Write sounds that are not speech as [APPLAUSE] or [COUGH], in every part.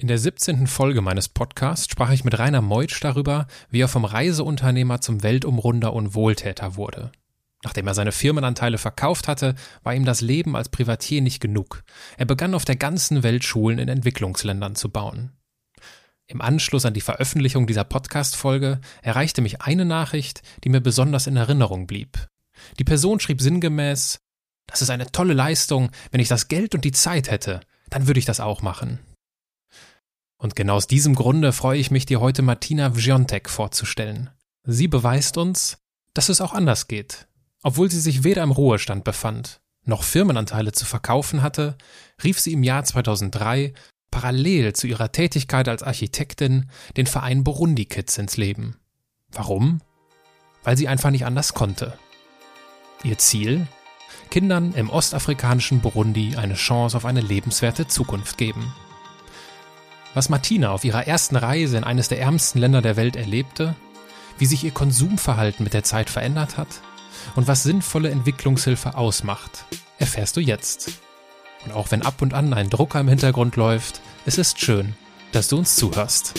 In der 17. Folge meines Podcasts sprach ich mit Rainer Meutsch darüber, wie er vom Reiseunternehmer zum Weltumrunder und Wohltäter wurde. Nachdem er seine Firmenanteile verkauft hatte, war ihm das Leben als Privatier nicht genug. Er begann auf der ganzen Welt Schulen in Entwicklungsländern zu bauen. Im Anschluss an die Veröffentlichung dieser Podcast-Folge erreichte mich eine Nachricht, die mir besonders in Erinnerung blieb. Die Person schrieb sinngemäß, das ist eine tolle Leistung, wenn ich das Geld und die Zeit hätte, dann würde ich das auch machen. Und genau aus diesem Grunde freue ich mich, dir heute Martina Wziontek vorzustellen. Sie beweist uns, dass es auch anders geht. Obwohl sie sich weder im Ruhestand befand, noch Firmenanteile zu verkaufen hatte, rief sie im Jahr 2003 parallel zu ihrer Tätigkeit als Architektin den Verein Burundi Kids ins Leben. Warum? Weil sie einfach nicht anders konnte. Ihr Ziel? Kindern im ostafrikanischen Burundi eine Chance auf eine lebenswerte Zukunft geben. Was Martina auf ihrer ersten Reise in eines der ärmsten Länder der Welt erlebte, wie sich ihr Konsumverhalten mit der Zeit verändert hat und was sinnvolle Entwicklungshilfe ausmacht, erfährst du jetzt. Und auch wenn ab und an ein Drucker im Hintergrund läuft, es ist schön, dass du uns zuhörst.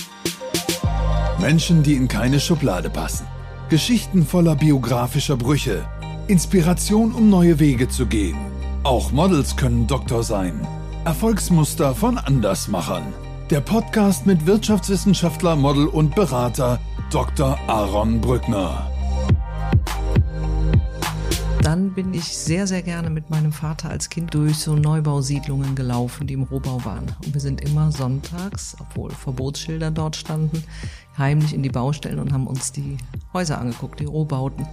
Menschen, die in keine Schublade passen. Geschichten voller biografischer Brüche. Inspiration, um neue Wege zu gehen. Auch Models können Doktor sein. Erfolgsmuster von Andersmachern. Der Podcast mit Wirtschaftswissenschaftler, Model und Berater Dr. Aaron Brückner. Dann bin ich sehr, sehr gerne mit meinem Vater als Kind durch so Neubausiedlungen gelaufen, die im Rohbau waren. Und wir sind immer sonntags, obwohl Verbotsschilder dort standen, heimlich in die Baustellen und haben uns die Häuser angeguckt, die Rohbauten.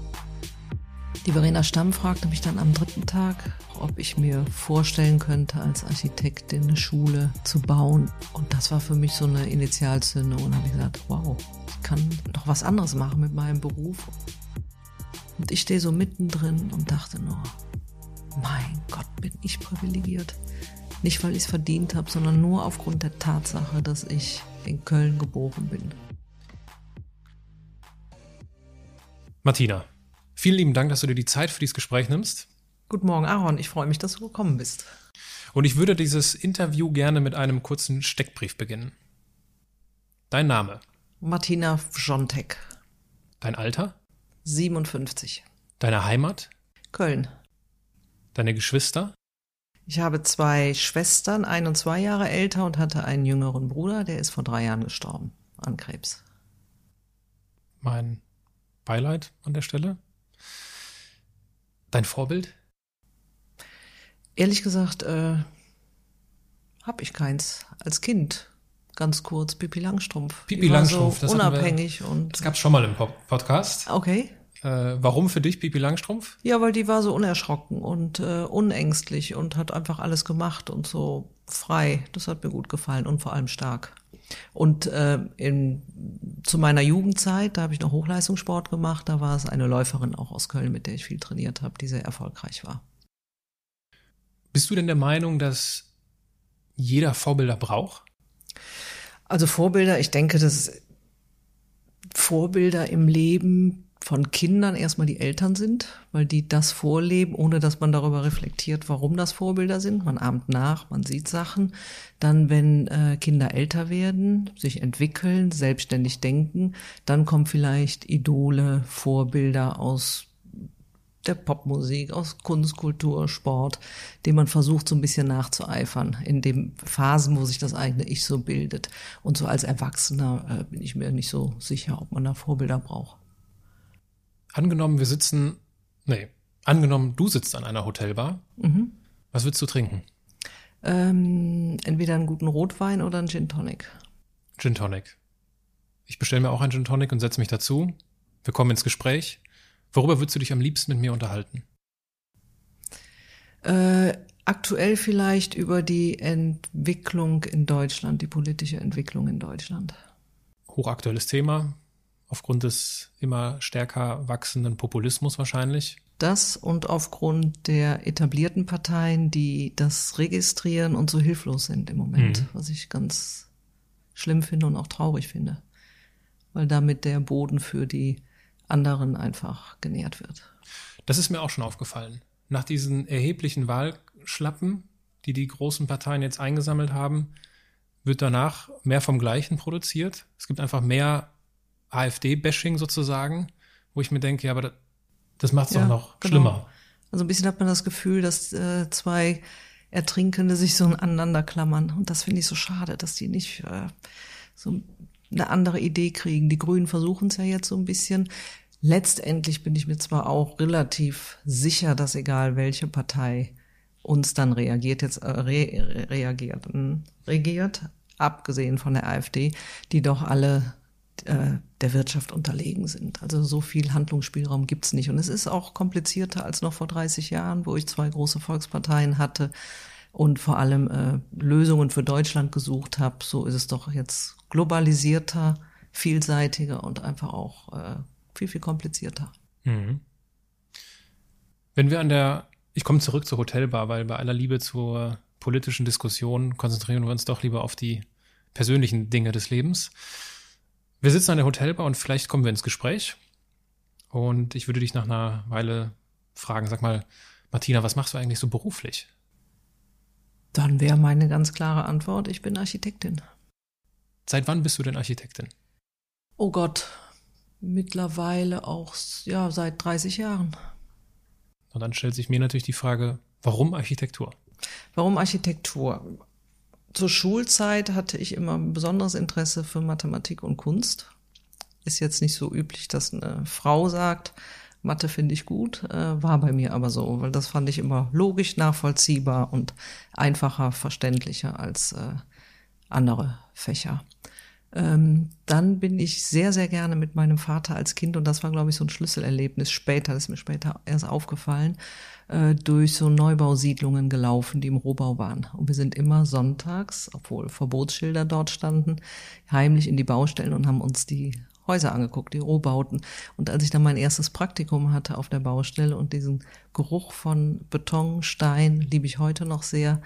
Die Verena Stamm fragte mich dann am dritten Tag, ob ich mir vorstellen könnte, als Architektin eine Schule zu bauen. Und das war für mich so eine Initialzündung. Und habe ich gesagt, wow, ich kann noch was anderes machen mit meinem Beruf. Und ich stehe so mittendrin und dachte nur, mein Gott, bin ich privilegiert. Nicht, weil ich es verdient habe, sondern nur aufgrund der Tatsache, dass ich in Köln geboren bin. Martina, vielen lieben Dank, dass du dir die Zeit für dieses Gespräch nimmst. Guten Morgen, Aaron. Ich freue mich, dass du gekommen bist. Und ich würde dieses Interview gerne mit einem kurzen Steckbrief beginnen. Dein Name? Martina Wjontek. Dein Alter? 57. Deine Heimat? Köln. Deine Geschwister? Ich habe zwei Schwestern, ein und zwei Jahre älter und hatte einen jüngeren Bruder, der ist vor drei Jahren gestorben an Krebs. Mein Beileid an der Stelle. Dein Vorbild? Ehrlich gesagt, äh, habe ich keins. Als Kind, ganz kurz, Pipi Langstrumpf. Pipi Langstrumpf, so das hatten wir- unabhängig und Das gab es schon mal im Po- Podcast. okay. Äh, warum für dich Pipi Langstrumpf? Ja, weil die war so unerschrocken und äh, unängstlich und hat einfach alles gemacht und so frei. Das hat mir gut gefallen und vor allem stark. Und äh, in, zu meiner Jugendzeit, da habe ich noch Hochleistungssport gemacht, da war es eine Läuferin auch aus Köln, mit der ich viel trainiert habe, die sehr erfolgreich war. Bist du denn der Meinung, dass jeder Vorbilder braucht? Also Vorbilder, ich denke, dass Vorbilder im Leben von Kindern erstmal die Eltern sind, weil die das vorleben, ohne dass man darüber reflektiert, warum das Vorbilder sind. Man ahmt nach, man sieht Sachen. Dann, wenn äh, Kinder älter werden, sich entwickeln, selbstständig denken, dann kommen vielleicht Idole, Vorbilder aus der Popmusik, aus Kunst, Kultur, Sport, dem man versucht so ein bisschen nachzueifern, in den Phasen, wo sich das eigene Ich so bildet. Und so als Erwachsener äh, bin ich mir nicht so sicher, ob man da Vorbilder braucht. Angenommen, wir sitzen, nee, angenommen, du sitzt an einer Hotelbar. Mhm. Was willst du trinken? Ähm, entweder einen guten Rotwein oder einen Gin Tonic. Gin Tonic. Ich bestelle mir auch einen Gin Tonic und setze mich dazu. Wir kommen ins Gespräch. Worüber würdest du dich am liebsten mit mir unterhalten? Äh, aktuell vielleicht über die Entwicklung in Deutschland, die politische Entwicklung in Deutschland. Hochaktuelles Thema. Aufgrund des immer stärker wachsenden Populismus wahrscheinlich. Das und aufgrund der etablierten Parteien, die das registrieren und so hilflos sind im Moment, Mhm. was ich ganz schlimm finde und auch traurig finde, weil damit der Boden für die anderen einfach genährt wird. Das ist mir auch schon aufgefallen. Nach diesen erheblichen Wahlschlappen, die die großen Parteien jetzt eingesammelt haben, wird danach mehr vom Gleichen produziert. Es gibt einfach mehr AfD-Bashing sozusagen, wo ich mir denke, ja, aber das, das macht es ja, doch noch genau. schlimmer. Also ein bisschen hat man das Gefühl, dass äh, zwei Ertrinkende sich so aneinander klammern. Und das finde ich so schade, dass die nicht äh, so eine andere Idee kriegen. Die Grünen versuchen es ja jetzt so ein bisschen. Letztendlich bin ich mir zwar auch relativ sicher, dass egal welche Partei uns dann reagiert, jetzt äh, re, reagiert, regiert, abgesehen von der AfD, die doch alle äh, der Wirtschaft unterlegen sind. Also so viel Handlungsspielraum gibt's nicht. Und es ist auch komplizierter als noch vor 30 Jahren, wo ich zwei große Volksparteien hatte und vor allem äh, Lösungen für Deutschland gesucht habe. So ist es doch jetzt globalisierter, vielseitiger und einfach auch äh, viel, viel komplizierter. Mhm. Wenn wir an der, ich komme zurück zur Hotelbar, weil bei aller Liebe zur politischen Diskussion konzentrieren wir uns doch lieber auf die persönlichen Dinge des Lebens. Wir sitzen an der Hotelbar und vielleicht kommen wir ins Gespräch. Und ich würde dich nach einer Weile fragen, sag mal, Martina, was machst du eigentlich so beruflich? Dann wäre meine ganz klare Antwort, ich bin Architektin. Seit wann bist du denn Architektin? Oh Gott, mittlerweile auch ja seit 30 Jahren. Und dann stellt sich mir natürlich die Frage, warum Architektur? Warum Architektur? Zur Schulzeit hatte ich immer ein besonderes Interesse für Mathematik und Kunst. Ist jetzt nicht so üblich, dass eine Frau sagt, Mathe finde ich gut, äh, war bei mir aber so, weil das fand ich immer logisch, nachvollziehbar und einfacher, verständlicher als äh, andere Fächer. Ähm, dann bin ich sehr, sehr gerne mit meinem Vater als Kind, und das war, glaube ich, so ein Schlüsselerlebnis später, das ist mir später erst aufgefallen, äh, durch so Neubausiedlungen gelaufen, die im Rohbau waren. Und wir sind immer sonntags, obwohl Verbotsschilder dort standen, heimlich in die Baustellen und haben uns die Häuser angeguckt, die Rohbauten. Und als ich dann mein erstes Praktikum hatte auf der Baustelle und diesen Geruch von Beton, Stein, liebe ich heute noch sehr,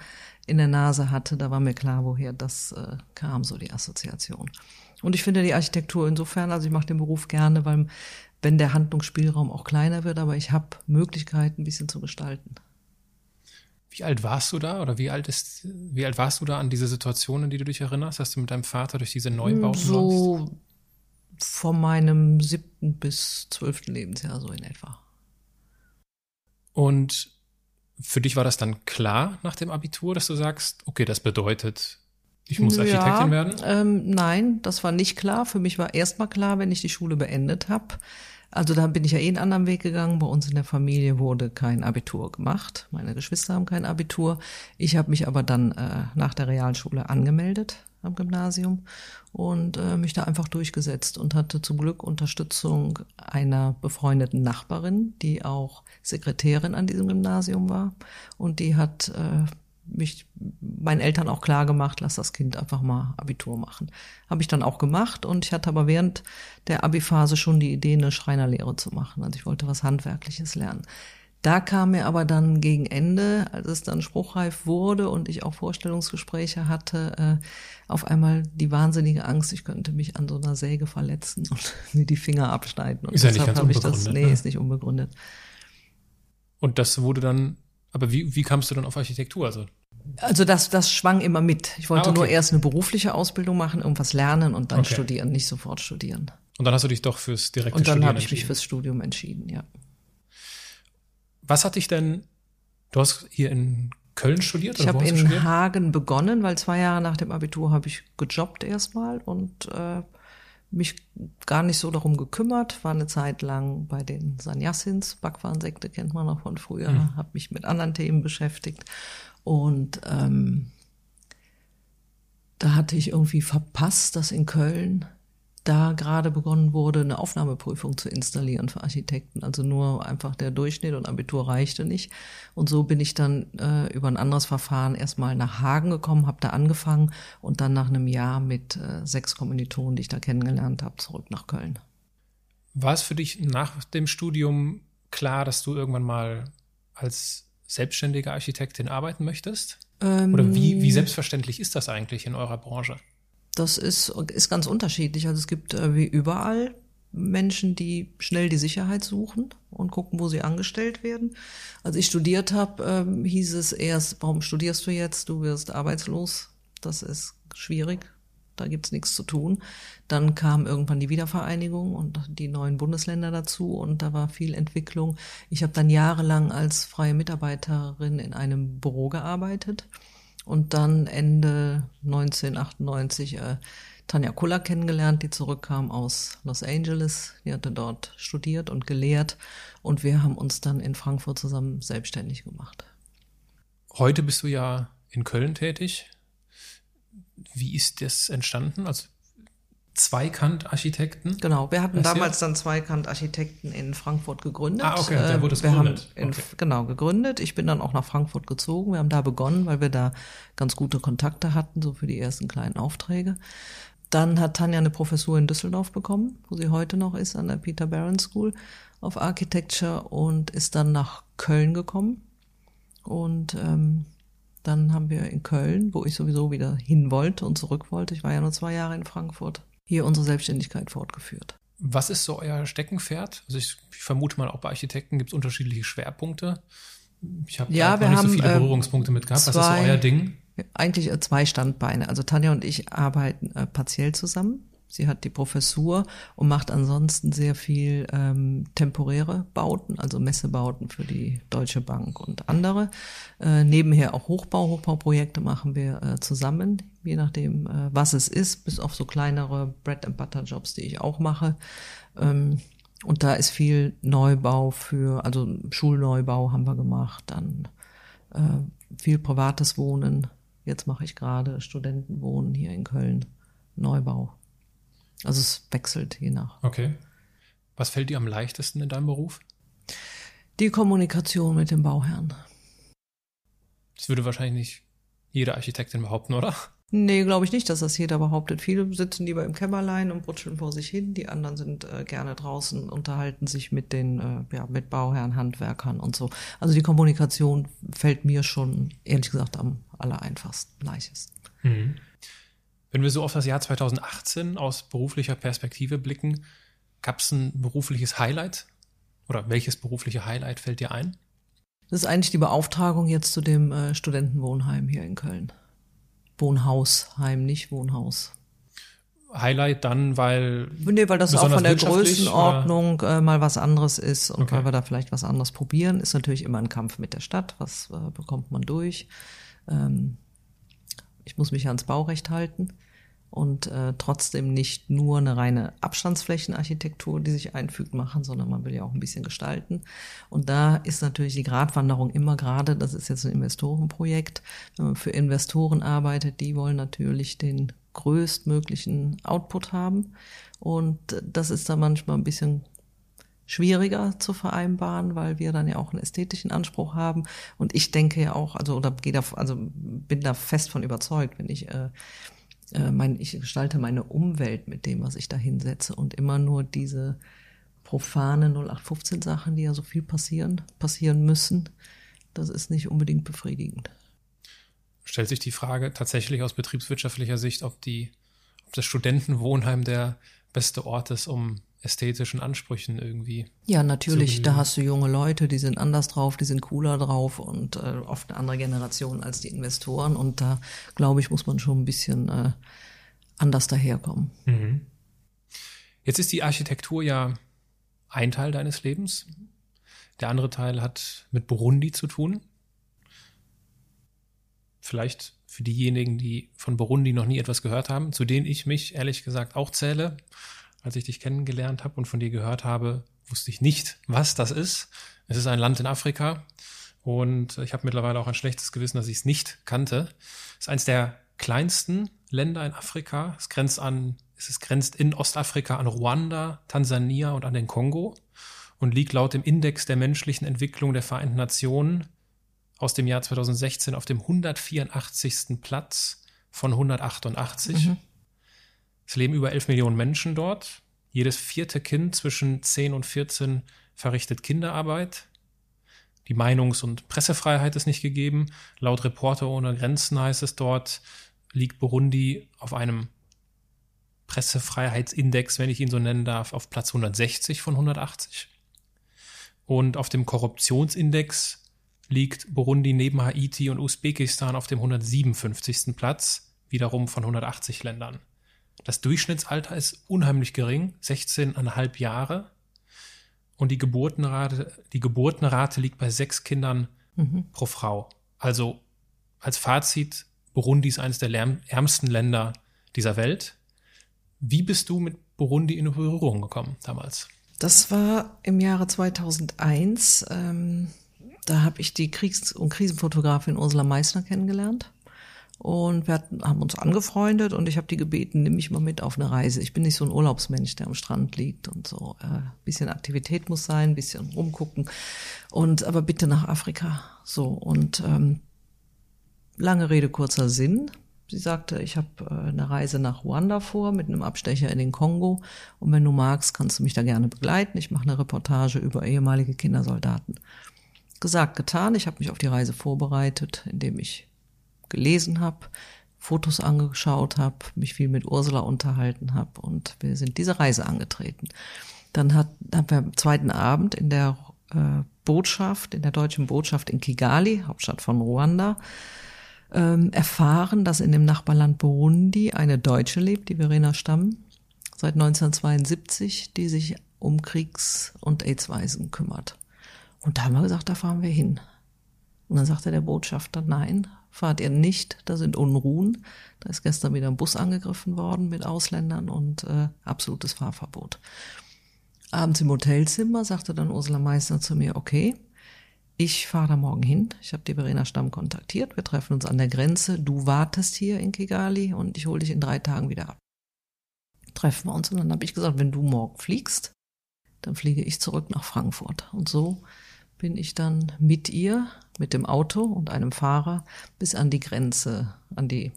in der Nase hatte, da war mir klar, woher das äh, kam, so die Assoziation. Und ich finde die Architektur insofern, also ich mache den Beruf gerne, weil wenn der Handlungsspielraum auch kleiner wird, aber ich habe Möglichkeiten, ein bisschen zu gestalten. Wie alt warst du da oder wie alt ist, wie alt warst du da an diese Situationen, die du dich erinnerst, dass du mit deinem Vater durch diese Neubauten So läufst? von meinem siebten bis zwölften Lebensjahr so in etwa. Und für dich war das dann klar nach dem Abitur, dass du sagst, okay, das bedeutet, ich muss Architektin ja, werden? Ähm, nein, das war nicht klar. Für mich war erstmal klar, wenn ich die Schule beendet habe. Also da bin ich ja eh einen anderen Weg gegangen. Bei uns in der Familie wurde kein Abitur gemacht. Meine Geschwister haben kein Abitur. Ich habe mich aber dann äh, nach der Realschule angemeldet am Gymnasium und äh, mich da einfach durchgesetzt und hatte zum Glück Unterstützung einer befreundeten Nachbarin, die auch Sekretärin an diesem Gymnasium war und die hat äh, mich meinen Eltern auch klar gemacht, lass das Kind einfach mal Abitur machen. Habe ich dann auch gemacht und ich hatte aber während der Abi-Phase schon die Idee, eine Schreinerlehre zu machen. Also ich wollte was Handwerkliches lernen. Da kam mir aber dann gegen Ende, als es dann spruchreif wurde und ich auch Vorstellungsgespräche hatte, äh, auf einmal die wahnsinnige Angst, ich könnte mich an so einer Säge verletzen und [LAUGHS] mir die Finger abschneiden. Und ist ja nicht ganz unbegründet. Das, nee, ne? ist nicht unbegründet. Und das wurde dann, aber wie, wie kamst du dann auf Architektur? Also also das, das schwang immer mit. Ich wollte ah, okay. nur erst eine berufliche Ausbildung machen, irgendwas lernen und dann okay. studieren, nicht sofort studieren. Und dann hast du dich doch fürs direkte Studieren Und dann habe ich mich fürs Studium entschieden, ja. Was hat dich denn, du hast hier in Köln studiert? Ich habe in studiert? Hagen begonnen, weil zwei Jahre nach dem Abitur habe ich gejobbt erstmal und äh, mich gar nicht so darum gekümmert, war eine Zeit lang bei den Sanyassins, Backwarensekte kennt man noch von früher, mhm. habe mich mit anderen Themen beschäftigt und ähm, da hatte ich irgendwie verpasst, dass in Köln da gerade begonnen wurde, eine Aufnahmeprüfung zu installieren für Architekten. Also nur einfach der Durchschnitt und Abitur reichte nicht. Und so bin ich dann äh, über ein anderes Verfahren erstmal nach Hagen gekommen, habe da angefangen und dann nach einem Jahr mit äh, sechs Kommilitonen, die ich da kennengelernt habe, zurück nach Köln. War es für dich nach dem Studium klar, dass du irgendwann mal als selbstständige Architektin arbeiten möchtest? Ähm, Oder wie, wie selbstverständlich ist das eigentlich in eurer Branche? Das ist, ist ganz unterschiedlich. Also es gibt äh, wie überall Menschen, die schnell die Sicherheit suchen und gucken, wo sie angestellt werden. Als ich studiert habe, ähm, hieß es erst, warum studierst du jetzt? Du wirst arbeitslos. Das ist schwierig. Da gibt's nichts zu tun. Dann kam irgendwann die Wiedervereinigung und die neuen Bundesländer dazu und da war viel Entwicklung. Ich habe dann jahrelang als freie Mitarbeiterin in einem Büro gearbeitet und dann Ende 1998 äh, Tanja Kuller kennengelernt, die zurückkam aus Los Angeles. Die hatte dort studiert und gelehrt und wir haben uns dann in Frankfurt zusammen selbstständig gemacht. Heute bist du ja in Köln tätig. Wie ist das entstanden? Also Zweikant-Architekten? Genau, wir hatten damals dann Zweikant-Architekten in Frankfurt gegründet. Ah, okay, da wurde es wir gegründet. Haben in, Okay. Genau, gegründet. Ich bin dann auch nach Frankfurt gezogen. Wir haben da begonnen, weil wir da ganz gute Kontakte hatten, so für die ersten kleinen Aufträge. Dann hat Tanja eine Professur in Düsseldorf bekommen, wo sie heute noch ist, an der Peter Barron School of Architecture und ist dann nach Köln gekommen. Und ähm, dann haben wir in Köln, wo ich sowieso wieder hin wollte und zurück wollte, ich war ja nur zwei Jahre in Frankfurt, hier unsere Selbstständigkeit fortgeführt. Was ist so euer Steckenpferd? Also ich, ich vermute mal, auch bei Architekten gibt es unterschiedliche Schwerpunkte. Ich habe Ja, noch wir nicht so haben, viele ähm, Berührungspunkte mit gehabt. Was ist so zwei- euer Ding? Eigentlich äh, zwei Standbeine. Also Tanja und ich arbeiten äh, partiell zusammen. Sie hat die Professur und macht ansonsten sehr viel ähm, temporäre Bauten, also Messebauten für die Deutsche Bank und andere. Äh, nebenher auch Hochbau. Hochbauprojekte machen wir äh, zusammen, je nachdem, äh, was es ist, bis auf so kleinere Bread and Butter Jobs, die ich auch mache. Ähm, und da ist viel Neubau für, also Schulneubau haben wir gemacht, dann äh, viel privates Wohnen. Jetzt mache ich gerade Studentenwohnen hier in Köln, Neubau. Also es wechselt je nach. Okay. Was fällt dir am leichtesten in deinem Beruf? Die Kommunikation mit dem Bauherrn. Das würde wahrscheinlich nicht jede Architektin behaupten, oder? Nee, glaube ich nicht, dass das jeder behauptet. Viele sitzen lieber im Kämmerlein und brutscheln vor sich hin. Die anderen sind äh, gerne draußen, unterhalten sich mit den, äh, ja, mit Bauherren, Handwerkern und so. Also die Kommunikation fällt mir schon, ehrlich gesagt, am allereinfachsten, leichtesten. Wenn wir so auf das Jahr 2018 aus beruflicher Perspektive blicken, gab es ein berufliches Highlight? Oder welches berufliche Highlight fällt dir ein? Das ist eigentlich die Beauftragung jetzt zu dem äh, Studentenwohnheim hier in Köln. Wohnhausheim, nicht Wohnhaus. Highlight dann, weil Nee, weil das auch von der Größenordnung äh, mal was anderes ist und Okay. weil wir da vielleicht was anderes probieren. Ist natürlich immer ein Kampf mit der Stadt. Was äh, bekommt man durch? Ähm, ich muss mich ans Baurecht halten und äh, trotzdem nicht nur eine reine Abstandsflächenarchitektur, die sich einfügt, machen, sondern man will ja auch ein bisschen gestalten. Und da ist natürlich die Gratwanderung immer gerade, das ist jetzt ein Investorenprojekt, wenn man für Investoren arbeitet, die wollen natürlich den größtmöglichen Output haben. Und das ist dann manchmal ein bisschen schwieriger zu vereinbaren, weil wir dann ja auch einen ästhetischen Anspruch haben. Und ich denke ja auch, also oder gehe da, also bin da fest von überzeugt, wenn ich äh, äh, mein, ich gestalte meine Umwelt mit dem, was ich da hinsetze und immer nur diese profane 0815 Sachen, die ja so viel passieren, passieren müssen, das ist nicht unbedingt befriedigend. stellt sich die Frage tatsächlich aus betriebswirtschaftlicher Sicht, ob die, ob das Studentenwohnheim der beste Ort ist, um ästhetischen Ansprüchen irgendwie. Ja, natürlich, da hast du junge Leute, die sind anders drauf, die sind cooler drauf und äh, oft eine andere Generation als die Investoren. Und da, glaube ich, muss man schon ein bisschen äh, anders daherkommen. Jetzt ist die Architektur ja ein Teil deines Lebens. Der andere Teil hat mit Burundi zu tun. Vielleicht für diejenigen, die von Burundi noch nie etwas gehört haben, zu denen ich mich ehrlich gesagt auch zähle. Als ich dich kennengelernt habe und von dir gehört habe, wusste ich nicht, was das ist. Es ist ein Land in Afrika und ich habe mittlerweile auch ein schlechtes Gewissen, dass ich es nicht kannte. Es ist eines der kleinsten Länder in Afrika. Es grenzt an, es grenzt in Ostafrika an Ruanda, Tansania und an den Kongo und liegt laut dem Index der menschlichen Entwicklung der Vereinten Nationen aus dem Jahr 2016 auf dem 184. Platz von 188. Es leben über 11 Millionen Menschen dort. Jedes vierte Kind zwischen 10 und 14 verrichtet Kinderarbeit. Die Meinungs- und Pressefreiheit ist nicht gegeben. Laut Reporter ohne Grenzen heißt es dort, liegt Burundi auf einem Pressefreiheitsindex, wenn ich ihn so nennen darf, auf Platz 160 von 180. Und auf dem Korruptionsindex liegt Burundi neben Haiti und Usbekistan auf dem 157. Platz. wiederum von 180 Ländern. Das Durchschnittsalter ist unheimlich gering, 16,5 Jahre. Und die Geburtenrate, die Geburtenrate liegt bei sechs Kindern mhm. pro Frau. Also als Fazit, Burundi ist eines der ärmsten Länder dieser Welt. Wie bist du mit Burundi in Berührung gekommen damals? Das war im Jahre 2001. Ähm, da habe ich die Kriegs- und Krisenfotografin Ursula Meissner kennengelernt. Und wir haben uns angefreundet und ich habe die gebeten, nimm mich mal mit auf eine Reise. Ich bin nicht so ein Urlaubsmensch, der am Strand liegt und so. Äh, bisschen Aktivität muss sein, bisschen rumgucken. Und aber bitte nach Afrika. So. Und ähm, lange Rede, kurzer Sinn. Sie sagte, ich habe äh, eine Reise nach Ruanda vor mit einem Abstecher in den Kongo. Und wenn du magst, kannst du mich da gerne begleiten. Ich mache eine Reportage über ehemalige Kindersoldaten. Gesagt, getan. Ich habe mich auf die Reise vorbereitet, indem ich gelesen habe, Fotos angeschaut habe, mich viel mit Ursula unterhalten habe und wir sind diese Reise angetreten. Dann hat, haben wir am zweiten Abend in der äh, Botschaft, in der deutschen Botschaft in Kigali, Hauptstadt von Ruanda, ähm, erfahren, dass in dem Nachbarland Burundi eine Deutsche lebt, die Verena Stamm, seit 1972, die sich um Kriegs- und AIDS-Waisen kümmert. Und da haben wir gesagt, da fahren wir hin. Und dann sagte der Botschafter, nein, fahrt ihr nicht, da sind Unruhen. Da ist gestern wieder ein Bus angegriffen worden mit Ausländern und äh, absolutes Fahrverbot. Abends im Hotelzimmer sagte dann Ursula Meister zu mir, okay, ich fahre da morgen hin. Ich habe die Verena Stamm kontaktiert. Wir treffen uns an der Grenze. Du wartest hier in Kigali und ich hole dich in drei Tagen wieder ab. Treffen wir uns und dann habe ich gesagt, wenn du morgen fliegst, dann fliege ich zurück nach Frankfurt. Und so bin ich dann mit ihr, mit dem Auto und einem Fahrer bis an die Grenze, an die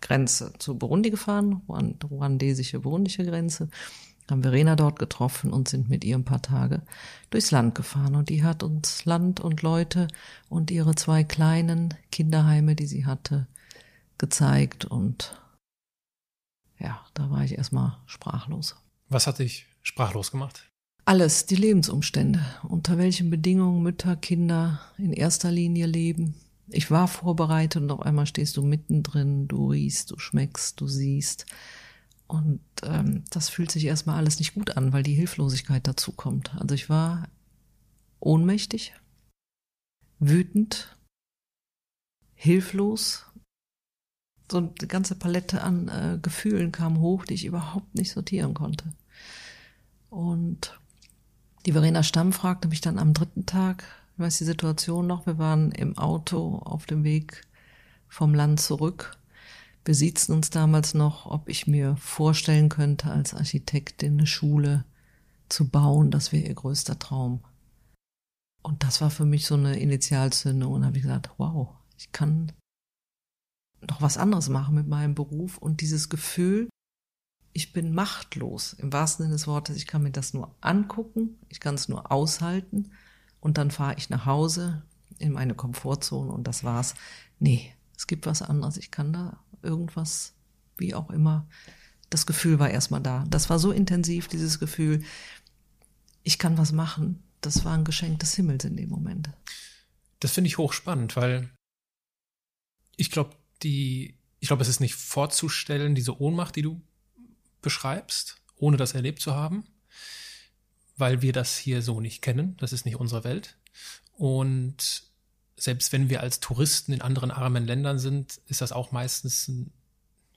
Grenze zu Burundi gefahren, ruandesische burundische Grenze, haben Verena dort getroffen und sind mit ihr ein paar Tage durchs Land gefahren. Und die hat uns Land und Leute und ihre zwei kleinen Kinderheime, die sie hatte, gezeigt. Und ja, da war ich erstmal sprachlos. Was hat dich sprachlos gemacht? Alles, die Lebensumstände, unter welchen Bedingungen Mütter, Kinder in erster Linie leben. Ich war vorbereitet und auf einmal stehst du mittendrin, du riechst, du schmeckst, du siehst. Und ähm, das fühlt sich erstmal alles nicht gut an, weil die Hilflosigkeit dazu kommt. Also ich war ohnmächtig, wütend, hilflos. So eine ganze Palette an äh, Gefühlen kam hoch, die ich überhaupt nicht sortieren konnte. Und die Verena Stamm fragte mich dann am dritten Tag, ich weiß die Situation noch, wir waren im Auto auf dem Weg vom Land zurück. Wir siezten uns damals noch, ob ich mir vorstellen könnte, als Architektin eine Schule zu bauen. Das wäre ihr größter Traum. Und das war für mich so eine Initialzündung. Und habe ich gesagt, wow, ich kann noch was anderes machen mit meinem Beruf. Und dieses Gefühl, ich bin machtlos im wahrsten Sinne des Wortes. Ich kann mir das nur angucken, ich kann es nur aushalten und dann fahre ich nach Hause in meine Komfortzone und das war's. Nee, es gibt was anderes. Ich kann da irgendwas, wie auch immer. Das Gefühl war erstmal da. Das war so intensiv, dieses Gefühl, ich kann was machen. Das war ein Geschenk des Himmels in dem Moment. Das finde ich hochspannend, weil ich glaube, die, ich glaube, es ist nicht vorzustellen, diese Ohnmacht, die du beschreibst, ohne das erlebt zu haben, weil wir das hier so nicht kennen. Das ist nicht unsere Welt. Und selbst wenn wir als Touristen in anderen armen Ländern sind, ist das auch meistens ein,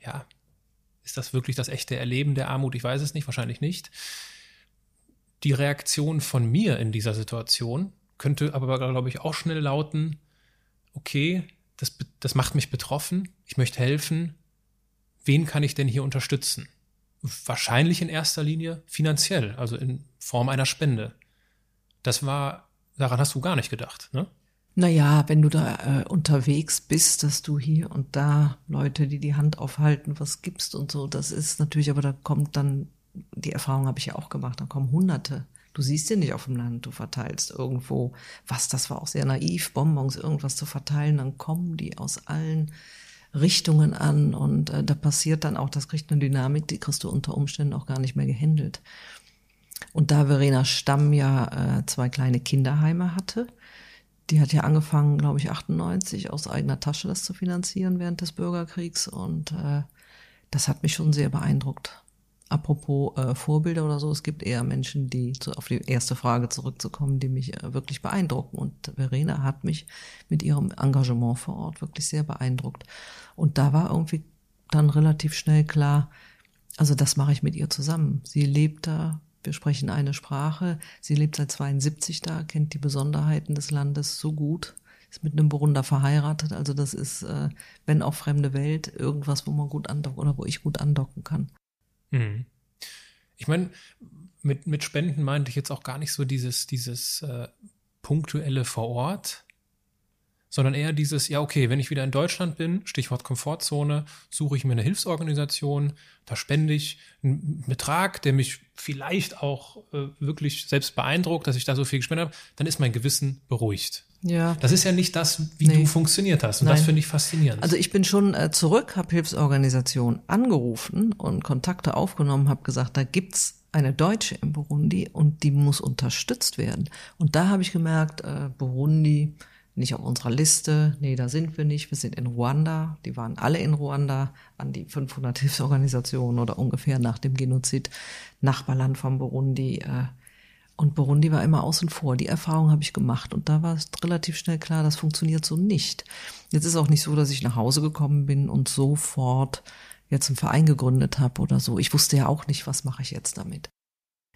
ja, ist das wirklich das echte Erleben der Armut? Ich weiß es nicht, wahrscheinlich nicht. Die Reaktion von mir in dieser Situation könnte aber, glaube ich, auch schnell lauten, okay, das, das macht mich betroffen, ich möchte helfen, wen kann ich denn hier unterstützen? Wahrscheinlich in erster Linie finanziell, also in Form einer Spende. Das war, daran hast du gar nicht gedacht, ne? Naja, wenn du da äh, unterwegs bist, dass du hier und da Leute, die die Hand aufhalten, was gibst und so, das ist natürlich, aber da kommt dann, die Erfahrung habe ich ja auch gemacht, da kommen Hunderte. Du siehst ja nicht auf dem Land, du verteilst irgendwo, was, das war auch sehr naiv, Bonbons, irgendwas zu verteilen, dann kommen die aus allen Richtungen an und äh, da passiert dann auch, das kriegt eine Dynamik, die kriegst du unter Umständen auch gar nicht mehr gehandelt. Und da Verena Stamm ja äh, zwei kleine Kinderheime hatte, Die hat ja angefangen, glaube ich, 98 aus eigener Tasche das zu finanzieren während des Bürgerkriegs und äh, das hat mich schon sehr beeindruckt. Apropos äh, Vorbilder oder so, es gibt eher Menschen, die zu, auf die erste Frage zurückzukommen, die mich äh, wirklich beeindrucken. Und Verena hat mich mit ihrem Engagement vor Ort wirklich sehr beeindruckt. Und da war irgendwie dann relativ schnell klar, also das mache ich mit ihr zusammen. Sie lebt da, wir sprechen eine Sprache, sie lebt seit 72 da, kennt die Besonderheiten des Landes so gut, ist mit einem Burunder verheiratet. Also das ist, äh, wenn auch fremde Welt, irgendwas, wo man gut andocken oder wo ich gut andocken kann. Mhm. Ich meine, mit, mit Spenden meinte ich jetzt auch gar nicht so dieses, dieses äh, punktuelle vor Ort, sondern eher dieses, ja, okay, wenn ich wieder in Deutschland bin, Stichwort Komfortzone, suche ich mir eine Hilfsorganisation, da spende ich einen Betrag, der mich vielleicht auch äh, wirklich selbst beeindruckt, dass ich da so viel gespendet habe, dann ist mein Gewissen beruhigt. Ja. Das ist ja nicht das, wie nee. du funktioniert hast. Und Nein. das finde ich faszinierend. Also ich bin schon äh, zurück, habe Hilfsorganisationen angerufen und Kontakte aufgenommen, habe gesagt, da gibt's eine Deutsche in Burundi und die muss unterstützt werden. Und da habe ich gemerkt, äh, Burundi nicht auf unserer Liste, nee, da sind wir nicht, wir sind in Ruanda, die waren alle in Ruanda, an die 500 Hilfsorganisationen oder ungefähr nach dem Genozid, Nachbarland von Burundi, äh, und Burundi war immer außen vor. Die Erfahrung habe ich gemacht und da war es relativ schnell klar, das funktioniert so nicht. Jetzt ist auch nicht so, dass ich nach Hause gekommen bin und sofort jetzt einen Verein gegründet habe oder so. Ich wusste ja auch nicht, was mache ich jetzt damit.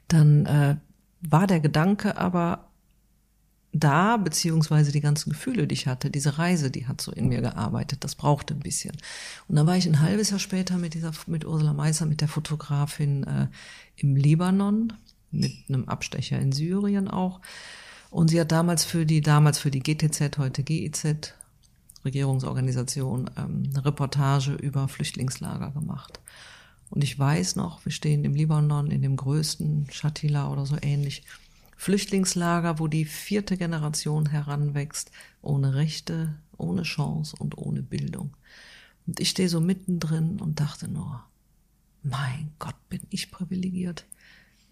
Dann äh, war der Gedanke aber da, beziehungsweise die ganzen Gefühle, die ich hatte, diese Reise, die hat so in mir gearbeitet, das brauchte ein bisschen. Und dann war ich ein halbes Jahr später mit dieser, mit Ursula Meiser, mit der Fotografin äh, im Libanon mit einem Abstecher in Syrien auch. Und sie hat damals für die, damals für die GTZ, heute GIZ, Regierungsorganisation, ähm, eine Reportage über Flüchtlingslager gemacht. Und ich weiß noch, wir stehen im Libanon in dem größten Shatila oder so ähnlich. Flüchtlingslager, wo die vierte Generation heranwächst, ohne Rechte, ohne Chance und ohne Bildung. Und ich stehe so mittendrin und dachte nur, mein Gott, bin ich privilegiert.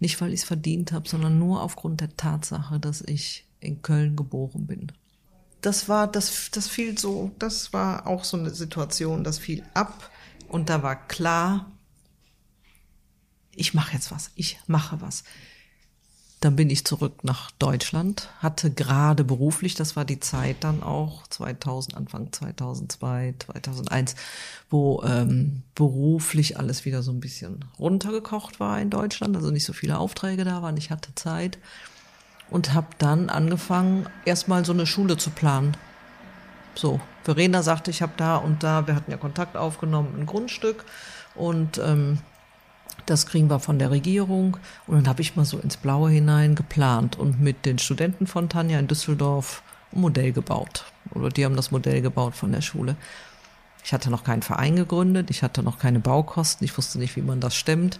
Nicht, weil ich es verdient habe, sondern nur aufgrund der Tatsache, dass ich in Köln geboren bin. Das war, das, das fiel so, das war auch so eine Situation, das fiel ab und da war klar, ich mache jetzt was, ich mache was. Dann bin ich zurück nach Deutschland, hatte gerade beruflich, das war die Zeit dann auch 2000, Anfang 2002, 2001, wo ähm, beruflich alles wieder so ein bisschen runtergekocht war in Deutschland, also nicht so viele Aufträge da waren, ich hatte Zeit und habe dann angefangen, erstmal so eine Schule zu planen. So, Verena sagte, ich habe da und da, wir hatten ja Kontakt aufgenommen, ein Grundstück und ähm, das kriegen wir von der Regierung. Und dann habe ich mal so ins Blaue hinein geplant und mit den Studenten von Tanja in Düsseldorf ein Modell gebaut. Oder die haben das Modell gebaut von der Schule. Ich hatte noch keinen Verein gegründet, ich hatte noch keine Baukosten, ich wusste nicht, wie man das stemmt.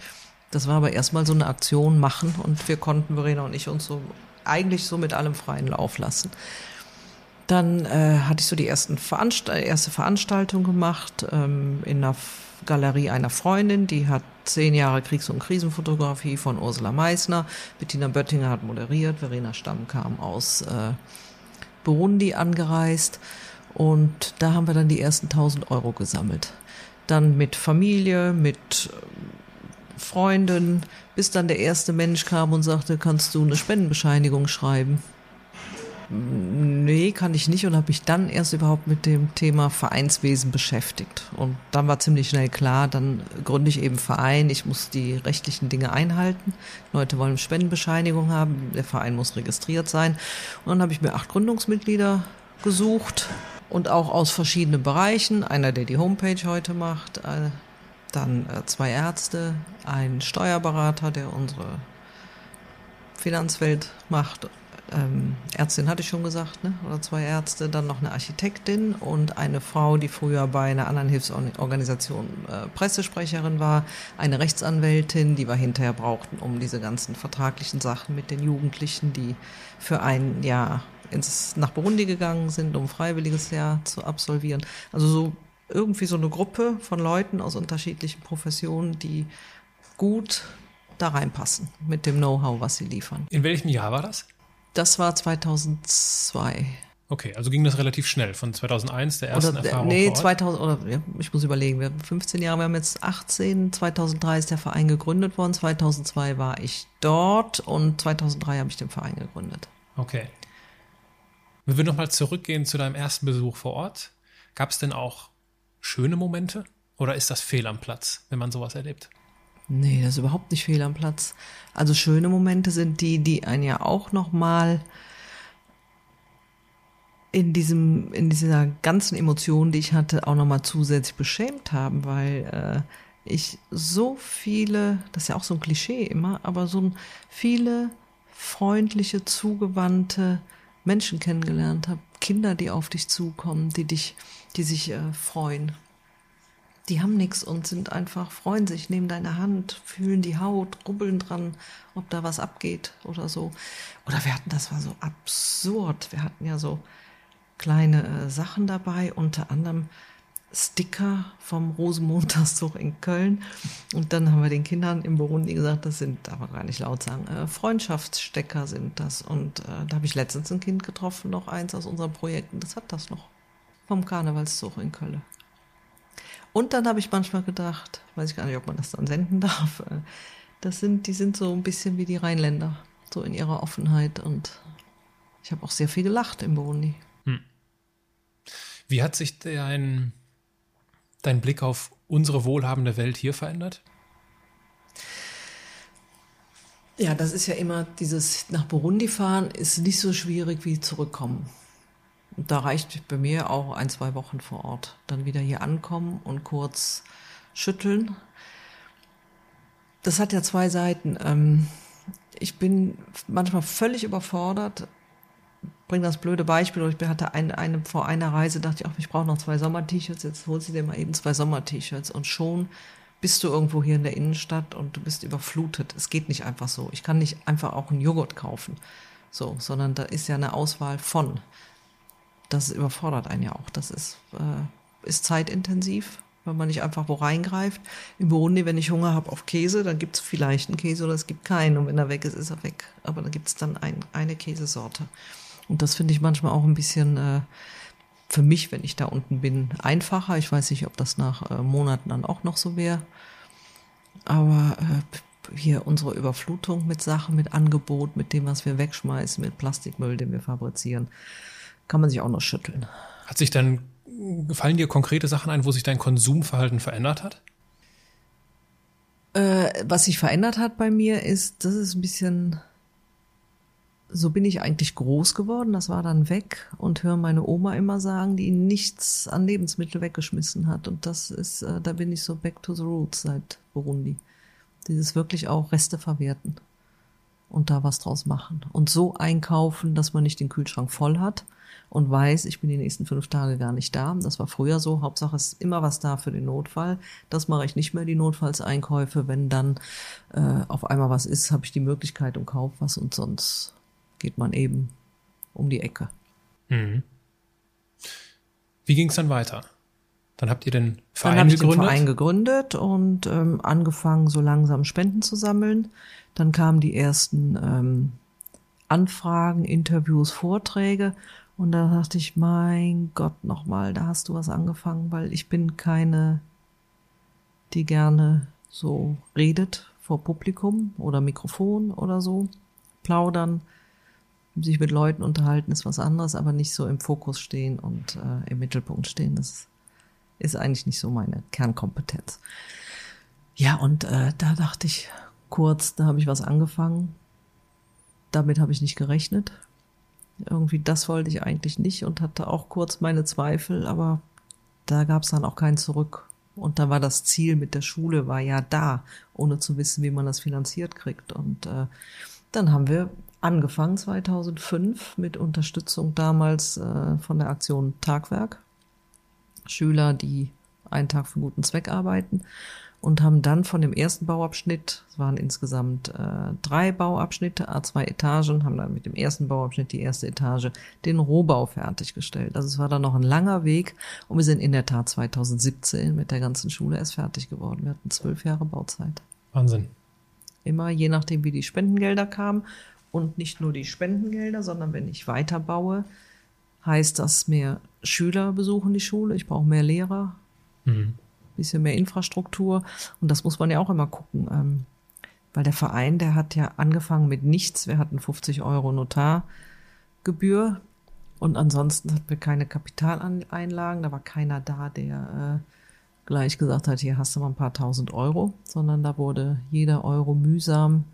Das war aber erstmal so eine Aktion machen und wir konnten, Verena und ich, uns so eigentlich so mit allem freien Lauf lassen. Dann äh, hatte ich so die ersten Veranstalt erste Veranstaltung gemacht ähm, in einer Galerie einer Freundin, die hat zehn Jahre Kriegs- und Krisenfotografie von Ursula Meissner. Bettina Böttinger hat moderiert, Verena Stamm kam aus äh, Burundi angereist und da haben wir dann die ersten 1000 Euro gesammelt. Dann mit Familie, mit äh, Freunden, bis dann der erste Mensch kam und sagte, kannst du eine Spendenbescheinigung schreiben? Nee, kann ich nicht und habe mich dann erst überhaupt mit dem Thema Vereinswesen beschäftigt. Und dann war ziemlich schnell klar, dann gründe ich eben Verein, ich muss die rechtlichen Dinge einhalten. Leute wollen Spendenbescheinigung haben, der Verein muss registriert sein. Und dann habe ich mir acht Gründungsmitglieder gesucht und auch aus verschiedenen Bereichen. Einer, der die Homepage heute macht, äh, dann äh, zwei Ärzte, ein Steuerberater, der unsere Finanzwelt macht ähm, Ärztin hatte ich schon gesagt, ne? oder zwei Ärzte, dann noch eine Architektin und eine Frau, die früher bei einer anderen Hilfsorganisation äh, Pressesprecherin war, eine Rechtsanwältin, die wir hinterher brauchten, um diese ganzen vertraglichen Sachen mit den Jugendlichen, die für ein Jahr ins, nach Burundi gegangen sind, um freiwilliges Jahr zu absolvieren. Also so irgendwie so eine Gruppe von Leuten aus unterschiedlichen Professionen, die gut da reinpassen mit dem Know-how, was sie liefern. In welchem Jahr war das? Das war 2002. Okay, also ging das relativ schnell von 2001, der ersten oder, Erfahrung Nee, vor Ort? 2000, oder ja, ich muss überlegen, wir haben 15 Jahre, wir haben jetzt 18, 2003 ist der Verein gegründet worden, 2002 war ich dort und 2003 habe ich den Verein gegründet. Okay. Wir würden nochmal zurückgehen zu deinem ersten Besuch vor Ort. Gab es denn auch schöne Momente? Oder ist das fehl am Platz, wenn man sowas erlebt? Nee, das ist überhaupt nicht fehl am Platz. Also schöne Momente sind die, die einen ja auch nochmal in diesem, in dieser ganzen Emotion, die ich hatte, auch nochmal zusätzlich beschämt haben, weil äh, ich so viele, das ist ja auch so ein Klischee immer, aber so viele freundliche, zugewandte Menschen kennengelernt habe. Kinder, die auf dich zukommen, die dich, die sich äh, freuen. Die haben nichts und sind einfach, freuen sich, nehmen deine Hand, fühlen die Haut, rubbeln dran, ob da was abgeht oder so. Oder wir hatten, das war so absurd. Wir hatten ja so kleine äh, Sachen dabei, unter anderem Sticker vom Rosenmontagszug in Köln. Und dann haben wir den Kindern im Burundi gesagt, das sind, aber gar nicht laut sagen, äh, Freundschaftsstecker sind das. Und äh, da habe ich letztens ein Kind getroffen, noch eins aus unseren Projekten, das hat das noch. Vom Karnevalszug in Köln. Und dann habe ich manchmal gedacht, weiß ich gar nicht, ob man das dann senden [LAUGHS] darf, äh, das sind, die sind so ein bisschen wie die Rheinländer, so in ihrer Offenheit. Und ich habe auch sehr viel gelacht im Burundi. Wie hat sich dein, dein Blick auf unsere wohlhabende Welt hier verändert? Ja, das ist ja immer dieses nach Burundi fahren ist nicht so schwierig wie zurückkommen. Da reicht bei mir auch ein, zwei Wochen vor Ort. Dann wieder hier ankommen und kurz schütteln. Das hat ja zwei Seiten. Ähm, ich bin manchmal völlig überfordert. Bring das blöde Beispiel. Ich hatte eine, eine vor einer Reise dachte ich, ach, ich brauche noch zwei Sommer-T-Shirts. Jetzt holst du dir mal eben zwei Sommer-T-Shirts und schon bist du irgendwo hier in der Innenstadt und du bist überflutet. Es geht nicht einfach so. Ich kann nicht einfach auch einen Joghurt kaufen. So, sondern da ist ja eine Auswahl von. Das überfordert einen ja auch. Das ist, äh, ist zeitintensiv, weil man nicht einfach wo reingreift. Im Burundi, wenn ich Hunger habe auf Käse, dann gibt es vielleicht einen Käse oder es gibt keinen. Und wenn er weg ist, ist er weg. Aber dann gibt es dann ein, eine Käsesorte. Und das finde ich manchmal auch ein bisschen äh, für mich, wenn ich da unten bin, einfacher. Ich weiß nicht, ob das nach äh, Monaten dann auch noch so wäre. Aber äh, hier unsere Überflutung mit Sachen, mit Angebot, mit dem, was wir wegschmeißen, mit Plastikmüll, den wir fabrizieren, kann man sich auch noch schütteln. Hat sich dann, fallen dir konkrete Sachen ein, wo sich dein Konsumverhalten verändert hat? Äh, was sich verändert hat bei mir ist, das ist ein bisschen, so bin ich eigentlich groß geworden, das war dann weg und höre meine Oma immer sagen, die nichts an Lebensmittel weggeschmissen hat. Und das ist, äh, da bin ich so back to the roots seit Burundi. Dieses wirklich auch Reste verwerten und da was draus machen. Und so einkaufen, dass man nicht den Kühlschrank voll hat und weiß, ich bin die nächsten fünf Tage gar nicht da. Das war früher so. Hauptsache ist immer was da für den Notfall. Das mache ich nicht mehr, die Notfallseinkäufe. Wenn dann äh, auf einmal was ist, habe ich die Möglichkeit und kaufe was und sonst geht man eben um die Ecke. Mhm. Wie ging es dann weiter? Dann habt ihr den Dann Verein habe ich den gegründet? Verein gegründet und ähm, angefangen, so langsam Spenden zu sammeln. Dann kamen die ersten ähm, Anfragen, Interviews, Vorträge. Und da dachte ich, mein Gott, nochmal, da hast du was angefangen, weil ich bin keine, die gerne so redet vor Publikum oder Mikrofon oder so. Plaudern, sich mit Leuten unterhalten ist was anderes, aber nicht so im Fokus stehen und äh, im Mittelpunkt stehen. Das ist eigentlich nicht so meine Kernkompetenz. Ja, und äh, da dachte ich kurz, da habe ich was angefangen. Damit habe ich nicht gerechnet. Irgendwie das wollte ich eigentlich nicht und hatte auch kurz meine Zweifel, aber da gab es dann auch kein Zurück. Und da war das Ziel mit der Schule, war ja da, ohne zu wissen, wie man das finanziert kriegt. Und äh, dann haben wir angefangen 2005 mit Unterstützung damals äh, von der Aktion Tagwerk. Schüler, die einen Tag für guten Zweck arbeiten und haben dann von dem ersten Bauabschnitt, es waren insgesamt äh, drei Bauabschnitte, A2 Etagen, haben dann mit dem ersten Bauabschnitt die erste Etage den Rohbau fertiggestellt. Also es war dann noch ein langer Weg und wir sind in der Tat 2017 mit der ganzen Schule erst fertig geworden. Wir hatten zwölf Jahre Bauzeit. Wahnsinn. Immer je nachdem, wie die Spendengelder kamen und nicht nur die Spendengelder, sondern wenn ich weiterbaue, heißt das mehr Schüler besuchen die Schule, ich brauche mehr Lehrer, mhm. Bisschen mehr Infrastruktur und das muss man ja auch immer gucken. Ähm, weil der Verein, der hat ja angefangen mit nichts. Wir hatten 50 Euro Notargebühr und ansonsten hatten wir keine Kapitaleinlagen. Da war keiner da, der äh, gleich gesagt hat, hier hast du mal ein paar tausend Euro, sondern da wurde jeder Euro mühsam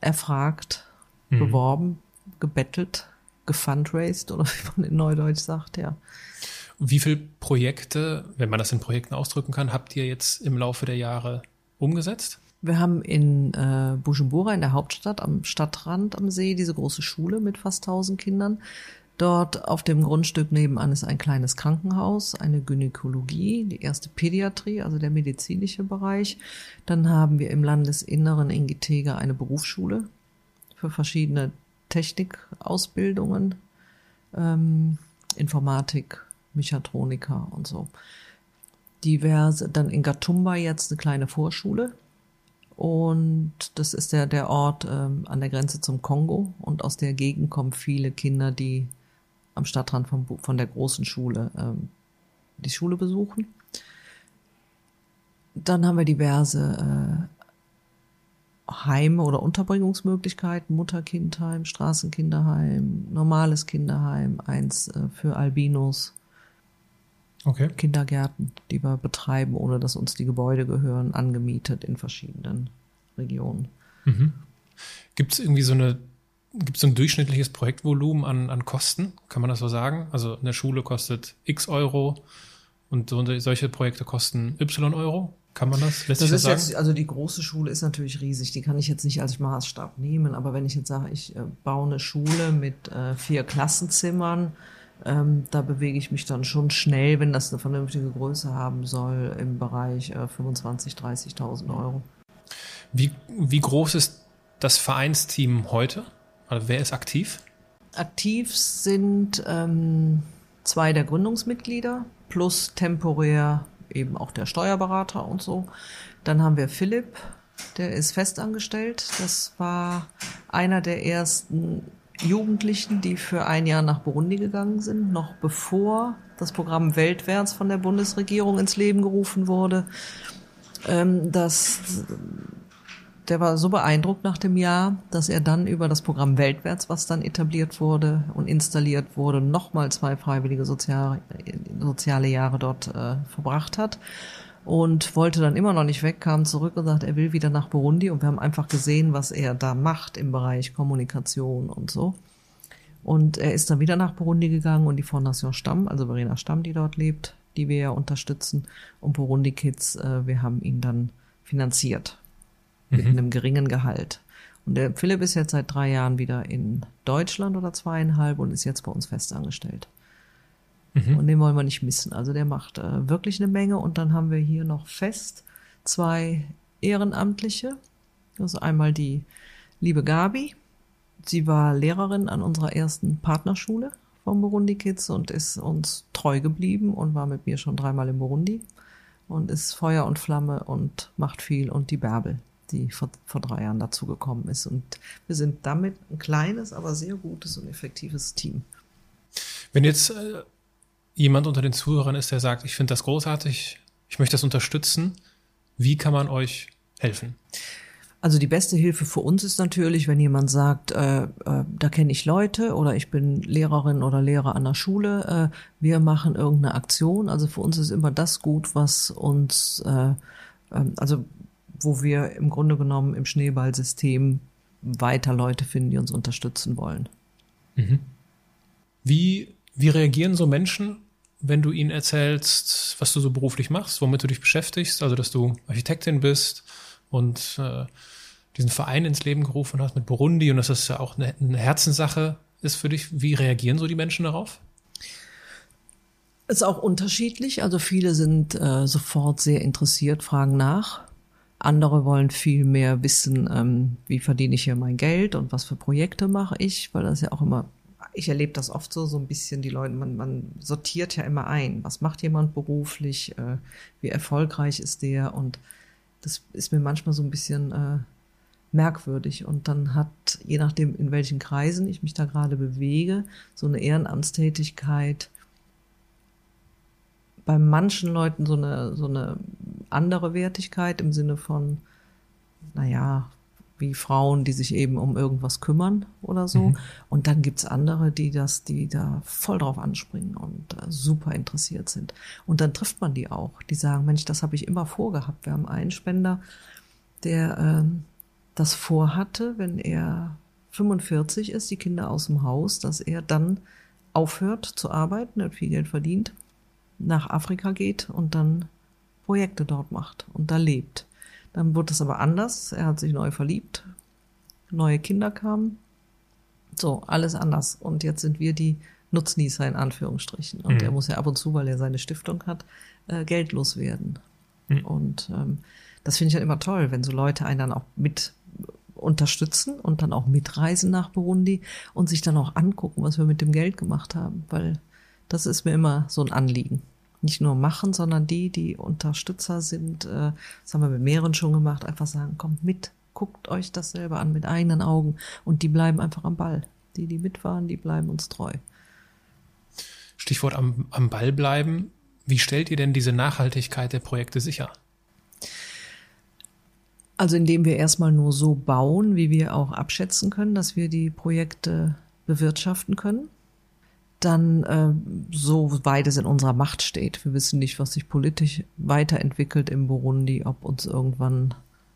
erfragt, mhm. beworben, gebettelt, gefundraised oder [LAUGHS] wie man in Neudeutsch sagt, ja. Wie viele Projekte, wenn man das in Projekten ausdrücken kann, habt ihr jetzt im Laufe der Jahre umgesetzt? Wir haben in äh, Bujumbura in der Hauptstadt am Stadtrand am See diese große Schule mit fast 1000 Kindern. Dort auf dem Grundstück nebenan ist ein kleines Krankenhaus, eine Gynäkologie, die erste Pädiatrie, also der medizinische Bereich. Dann haben wir im Landesinneren in Gitega eine Berufsschule für verschiedene Technikausbildungen, ähm, Informatik, Mechatroniker und so. Diverse, dann in Gatumba jetzt eine kleine Vorschule. Und das ist der, der Ort ähm, an der Grenze zum Kongo. Und aus der Gegend kommen viele Kinder, die am Stadtrand von, von der großen Schule ähm, die Schule besuchen. Dann haben wir diverse äh, Heime oder Unterbringungsmöglichkeiten, Mutter-Kind-Heim, Straßenkinderheim, normales Kinderheim, eins äh, für Albinos, okay. Kindergärten, die wir betreiben, ohne dass uns die Gebäude gehören, angemietet in verschiedenen Regionen. Mhm. Gibt es irgendwie so eine Gibt es ein durchschnittliches Projektvolumen an, an Kosten? Kann man das so sagen? Also eine Schule kostet x Euro und so, solche Projekte kosten y Euro? Kann man das? Lässt das ist das jetzt, also die große Schule ist natürlich riesig. Die kann ich jetzt nicht als Maßstab nehmen. Aber wenn ich jetzt sage, ich äh, baue eine Schule mit äh, vier Klassenzimmern, ähm, da bewege ich mich dann schon schnell, wenn das eine vernünftige Größe haben soll, im Bereich äh, 25.000, 30.000 Euro. Wie, wie groß ist das Vereinsteam heute? Also wer ist aktiv? Aktiv sind ähm, zwei der Gründungsmitglieder plus temporär eben auch der Steuerberater und so. Dann haben wir Philipp, der ist festangestellt. Das war einer der ersten Jugendlichen, die für ein Jahr nach Burundi gegangen sind, noch bevor das Programm Weltwärts von der Bundesregierung ins Leben gerufen wurde. Ähm, das der war so beeindruckt nach dem Jahr, dass er dann über das Programm Weltwärts, was dann etabliert wurde und installiert wurde, nochmal zwei freiwillige soziale, soziale Jahre dort äh, verbracht hat und wollte dann immer noch nicht weg, kam zurück und sagt, er will wieder nach Burundi und wir haben einfach gesehen, was er da macht im Bereich Kommunikation und so. Und er ist dann wieder nach Burundi gegangen und die Fondation Stamm, also Verena Stamm, die dort lebt, die wir ja unterstützen, und Burundi Kids, äh, wir haben ihn dann finanziert mit mhm. einem geringen Gehalt. Und der Philipp ist jetzt seit drei Jahren wieder in Deutschland oder zweieinhalb und ist jetzt bei uns festangestellt. Mhm. Und den wollen wir nicht missen. Also der macht äh, wirklich eine Menge. Und dann haben wir hier noch fest zwei Ehrenamtliche. Also einmal die liebe Gabi. Sie war Lehrerin an unserer ersten Partnerschule vom Burundi Kids und ist uns treu geblieben und war mit mir schon dreimal in Burundi und ist Feuer und Flamme und macht viel und die Bärbel die vor, vor drei Jahren dazugekommen ist. Und wir sind damit ein kleines, aber sehr gutes und effektives Team. Wenn jetzt äh, jemand unter den Zuhörern ist, der sagt, ich finde das großartig, ich möchte das unterstützen, wie kann man euch helfen? Also die beste Hilfe für uns ist natürlich, wenn jemand sagt, äh, äh, da kenne ich Leute oder ich bin Lehrerin oder Lehrer an der Schule, äh, wir machen irgendeine Aktion. Also für uns ist immer das gut, was uns, äh, ähm, also wo wir im Grunde genommen im Schneeballsystem weiter Leute finden, die uns unterstützen wollen. Mhm. Wie, wie reagieren so Menschen, wenn du ihnen erzählst, was du so beruflich machst, womit du dich beschäftigst, also dass du Architektin bist und äh, diesen Verein ins Leben gerufen hast mit Burundi und dass das ja auch eine, eine Herzenssache ist für dich. Wie reagieren so die Menschen darauf? Ist auch unterschiedlich. Also viele sind äh, sofort sehr interessiert, fragen nach. Andere wollen viel mehr wissen, ähm, wie verdiene ich hier mein Geld und was für Projekte mache ich, weil das ja auch immer, ich erlebe das oft so, so ein bisschen die Leute, man, man sortiert ja immer ein. Was macht jemand beruflich? Äh, wie erfolgreich ist der? Und das ist mir manchmal so ein bisschen äh, merkwürdig. Und dann hat, je nachdem, in welchen Kreisen ich mich da gerade bewege, so eine Ehrenamtstätigkeit bei manchen Leuten so eine, so eine andere Wertigkeit im Sinne von, naja, wie Frauen, die sich eben um irgendwas kümmern oder so. Mhm. Und dann gibt's andere, die das, die da voll drauf anspringen und äh, super interessiert sind. Und dann trifft man die auch, die sagen, Mensch, das habe ich immer vorgehabt. Wir haben einen Spender, der ähm, das vorhatte, wenn er 45 ist, die Kinder aus dem Haus, dass er dann aufhört zu arbeiten, hat viel Geld verdient, nach Afrika geht und dann Projekte dort macht und da lebt. Dann wurde es aber anders. Er hat sich neu verliebt. Neue Kinder kamen. So, alles anders. Und jetzt sind wir die Nutznießer in Anführungsstrichen. Und mhm. er muss ja ab und zu, weil er seine Stiftung hat, äh, geldlos werden. Mhm. Und ähm, das finde ich halt immer toll, wenn so Leute einen dann auch mit unterstützen und dann auch mitreisen nach Burundi und sich dann auch angucken, was wir mit dem Geld gemacht haben, weil das ist mir immer so ein Anliegen nicht nur machen, sondern die, die Unterstützer sind, äh, das haben wir mit mehreren schon gemacht, einfach sagen, kommt mit, guckt euch das selber an mit eigenen Augen und die bleiben einfach am Ball. Die, die mitfahren, die bleiben uns treu. Stichwort am, am Ball bleiben. Wie stellt ihr denn diese Nachhaltigkeit der Projekte sicher? Also indem wir erstmal nur so bauen, wie wir auch abschätzen können, dass wir die Projekte bewirtschaften können dann äh, so weit es in unserer Macht steht. Wir wissen nicht, was sich politisch weiterentwickelt im Burundi, ob uns irgendwann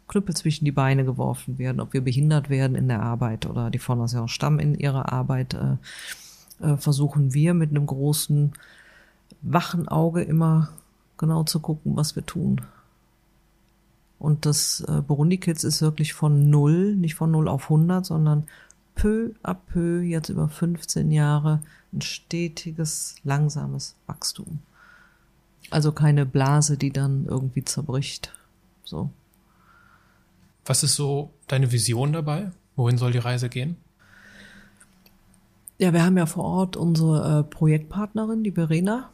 Knüppel zwischen die Beine geworfen werden, ob wir behindert werden in der Arbeit oder die Fondation Stamm in ihrer Arbeit, äh, äh, versuchen wir mit einem großen wachen Auge immer genau zu gucken, was wir tun. Und das äh, Burundi Kids ist wirklich von null, nicht von null auf 100, sondern peu à peu, jetzt über 15 Jahre, ein stetiges, langsames Wachstum. Also keine Blase, die dann irgendwie zerbricht. So. Was ist so deine Vision dabei? Wohin soll die Reise gehen? Ja, wir haben ja vor Ort unsere äh, Projektpartnerin, die Verena.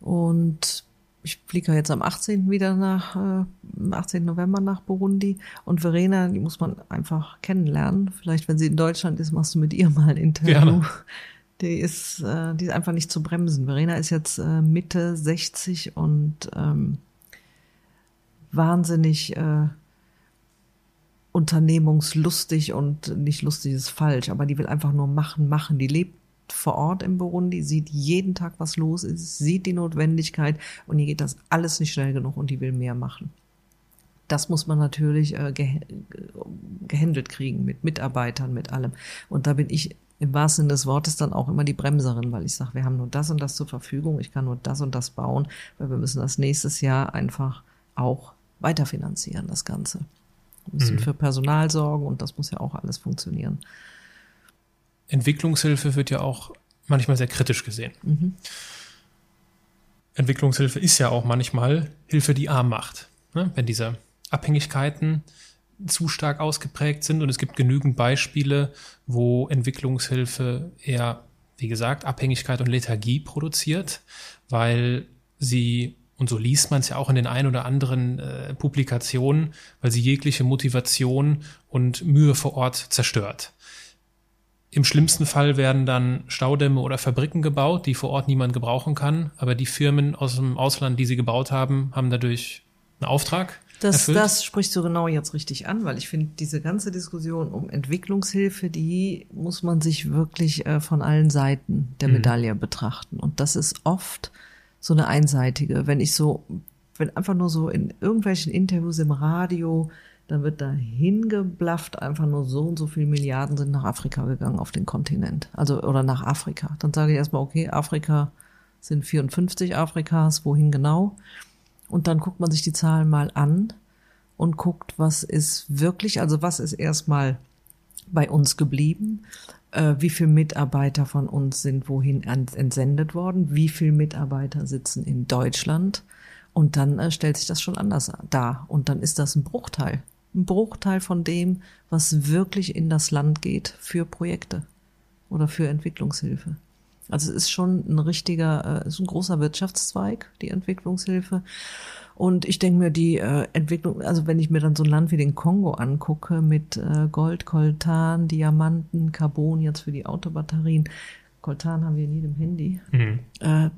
Und ich fliege jetzt am 18. wieder nach, äh, 18. November nach Burundi. Und Verena, die muss man einfach kennenlernen. Vielleicht, wenn sie in Deutschland ist, machst du mit ihr mal ein Interview. Gerne. [LAUGHS] Die ist, äh, die ist einfach nicht zu bremsen. Verena ist jetzt äh, Mitte 60 und ähm, wahnsinnig äh, unternehmungslustig und nicht lustig ist falsch, aber die will einfach nur machen, machen. Die lebt vor Ort im Burundi, sieht jeden Tag, was los ist, sieht die Notwendigkeit und ihr geht das alles nicht schnell genug und die will mehr machen. Das muss man natürlich äh, ge gehandelt kriegen mit Mitarbeitern, mit allem. Und da bin ich im wahrsten Sinne des Wortes dann auch immer die Bremserin, weil ich sage, wir haben nur das und das zur Verfügung, ich kann nur das und das bauen, weil wir müssen das nächstes Jahr einfach auch weiterfinanzieren, das Ganze. Wir müssen mhm. für Personal sorgen und das muss ja auch alles funktionieren. Entwicklungshilfe wird ja auch manchmal sehr kritisch gesehen. Mhm. Entwicklungshilfe ist ja auch manchmal Hilfe, die arm macht. Ne? Wenn diese Abhängigkeiten zu stark ausgeprägt sind und es gibt genügend Beispiele, wo Entwicklungshilfe eher, wie gesagt, Abhängigkeit und Lethargie produziert, weil sie und so liest man es ja auch in den ein oder anderen äh, Publikationen, weil sie jegliche Motivation und Mühe vor Ort zerstört. Im schlimmsten Fall werden dann Staudämme oder Fabriken gebaut, die vor Ort niemand gebrauchen kann. Aber die Firmen aus dem Ausland, die sie gebaut haben, haben dadurch einen Auftrag. Das, das sprichst du genau jetzt richtig an, weil ich finde, diese ganze Diskussion um Entwicklungshilfe, die muss man sich wirklich äh, von allen Seiten der mhm. Medaille mhm. betrachten. Und das ist oft so eine einseitige. Wenn ich so, wenn einfach nur so in irgendwelchen Interviews im Radio dann wird da hingeblafft, einfach nur so und so viele Milliarden sind nach Afrika gegangen auf den Kontinent. Also, oder nach Afrika. Dann sage ich erstmal, okay, Afrika sind 54 Afrikas, wohin genau? Und dann guckt man sich die Zahlen mal an und guckt, was ist wirklich, also was ist erstmal bei uns geblieben, äh, wie viele Mitarbeiter von uns sind wohin entsendet worden, wie viele Mitarbeiter sitzen in Deutschland. Und dann äh, stellt sich das schon anders dar. Und dann ist das ein Bruchteil ein Bruchteil von dem, was wirklich in das Land geht für Projekte oder für Entwicklungshilfe. Also es ist schon ein richtiger, äh, ist ein großer Wirtschaftszweig, die Entwicklungshilfe. Und ich denke mir, die äh, Entwicklung, also wenn ich mir dann so ein Land wie den Kongo angucke, mit äh, Gold, Coltan, Diamanten, Carbon jetzt für die Autobatterien, Coltan haben wir in jedem Handy, mhm. äh,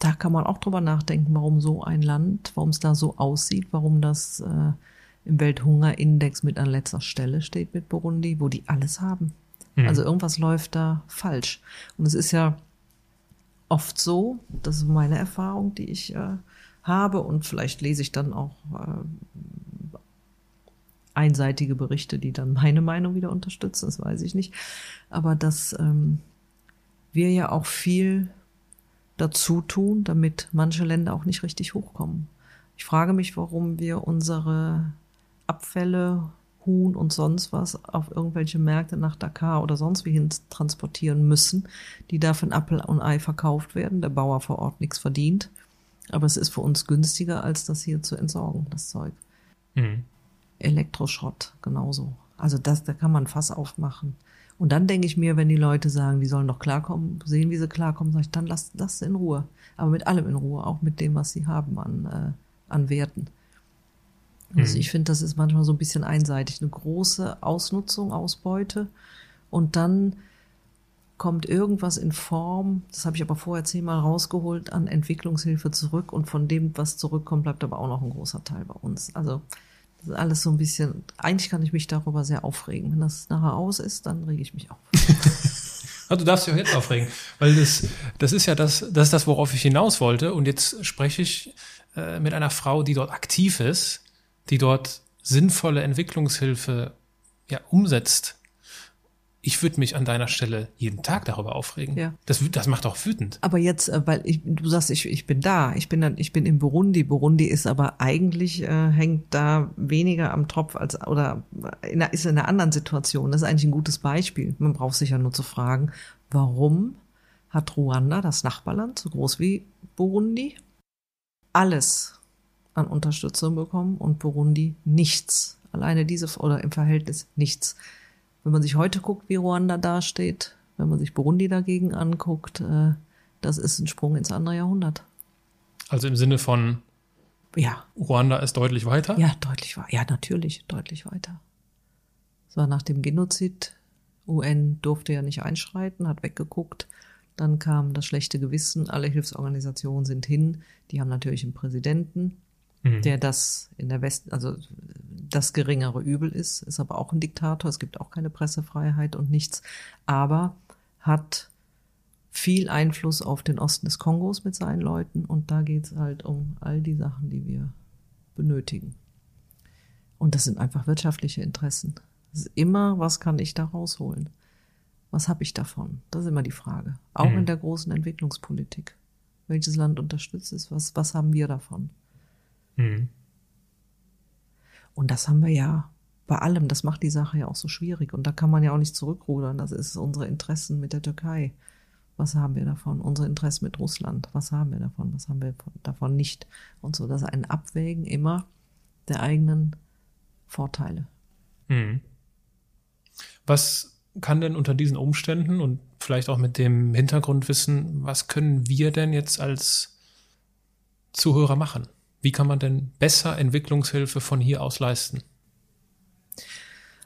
da kann man auch drüber nachdenken, warum so ein Land, warum es da so aussieht, warum das äh, im Welthungerindex mit an letzter Stelle steht mit Burundi, wo die alles haben. Mhm. Also irgendwas läuft da falsch. Und es ist ja oft so, das ist meine Erfahrung, die ich äh, habe und vielleicht lese ich dann auch äh, einseitige Berichte, die dann meine Meinung wieder unterstützen, das weiß ich nicht. Aber dass ähm, wir ja auch viel dazu tun, damit manche Länder auch nicht richtig hochkommen. Ich frage mich, warum wir unsere Abfälle, Huhn und sonst was auf irgendwelche Märkte nach Dakar oder sonst wie hin transportieren müssen, die da für Apfel und Ei verkauft werden, der Bauer vor Ort nichts verdient. Aber es ist für uns günstiger, als das hier zu entsorgen, das Zeug. Mhm. Elektroschrott genauso. Also das, da kann man Fass aufmachen. Und dann denke ich mir, wenn die Leute sagen, die sollen doch klarkommen, sehen, wie sie klarkommen, sage ich, dann lass das in Ruhe. Aber mit allem in Ruhe, auch mit dem, was sie haben an, äh, an Werten. Also mhm. ich finde, das ist manchmal so ein bisschen einseitig. Eine große Ausnutzung, Ausbeute. Und dann kommt irgendwas in Form, das habe ich aber vorher zehnmal rausgeholt, an Entwicklungshilfe zurück. Und von dem, was zurückkommt, bleibt aber auch noch ein großer Teil bei uns. Also das ist alles so ein bisschen, eigentlich kann ich mich darüber sehr aufregen. Wenn das nachher aus ist, dann rege ich mich auf. Also [LAUGHS] du darfst dich auch jetzt aufregen, weil das, das ist ja das, das ist das, worauf ich hinaus wollte. Und jetzt spreche ich äh, mit einer Frau, die dort aktiv ist, die dort sinnvolle Entwicklungshilfe ja umsetzt ich würde mich an deiner Stelle jeden Tag darüber aufregen. Ja. Das, das macht auch wütend. Aber jetzt, äh, weil ich, du sagst, ich, ich bin da, ich bin dann, ich bin in Burundi. Burundi ist aber eigentlich äh, hängt da weniger am Tropf als oder in, ist in einer anderen Situation. Das ist eigentlich ein gutes Beispiel. Man braucht sich ja nur zu fragen, warum hat Ruanda, das Nachbarland, so groß wie Burundi, alles an Unterstützung bekommen und Burundi nichts. Alleine diese oder im Verhältnis nichts. Wenn man sich heute guckt, wie Ruanda dasteht, wenn man sich Burundi dagegen anguckt, äh, das ist ein Sprung ins andere Jahrhundert. Also im Sinne von ja. Ruanda ist deutlich weiter? Ja, deutlich weiter. Ja, natürlich, deutlich weiter. Es war nach dem Genozid. UN durfte ja nicht einschreiten, hat weggeguckt. Dann kam das schlechte Gewissen. Alle Hilfsorganisationen sind hin. Die haben natürlich einen Präsidenten, mhm. der das in der West, also das geringere Übel ist, ist aber auch ein Diktator. Es gibt auch keine Pressefreiheit und nichts, aber hat viel Einfluss auf den Osten des Kongos mit seinen Leuten und da geht es halt um all die Sachen, die wir benötigen. Und das sind einfach wirtschaftliche Interessen. Es ist immer, was kann ich da rausholen? Was habe ich davon? Das ist immer die Frage. Auch mhm. in der großen Entwicklungspolitik. Welches Land unterstützt es? Was, was haben wir davon? Mhm. Und das haben wir ja bei allem. Das macht die Sache ja auch so schwierig. Und da kann man ja auch nicht zurückrudern. Das ist unsere Interessen mit der Türkei. Was haben wir davon? Unsere Interessen mit Russland. Was haben wir davon? Was haben wir davon nicht? Und so, das ist ein Abwägen immer der eigenen Vorteile. Hm. Was kann denn unter diesen Umständen und vielleicht auch mit dem Hintergrundwissen, was können wir denn jetzt als Zuhörer machen? Wie kann man denn besser Entwicklungshilfe von hier aus leisten?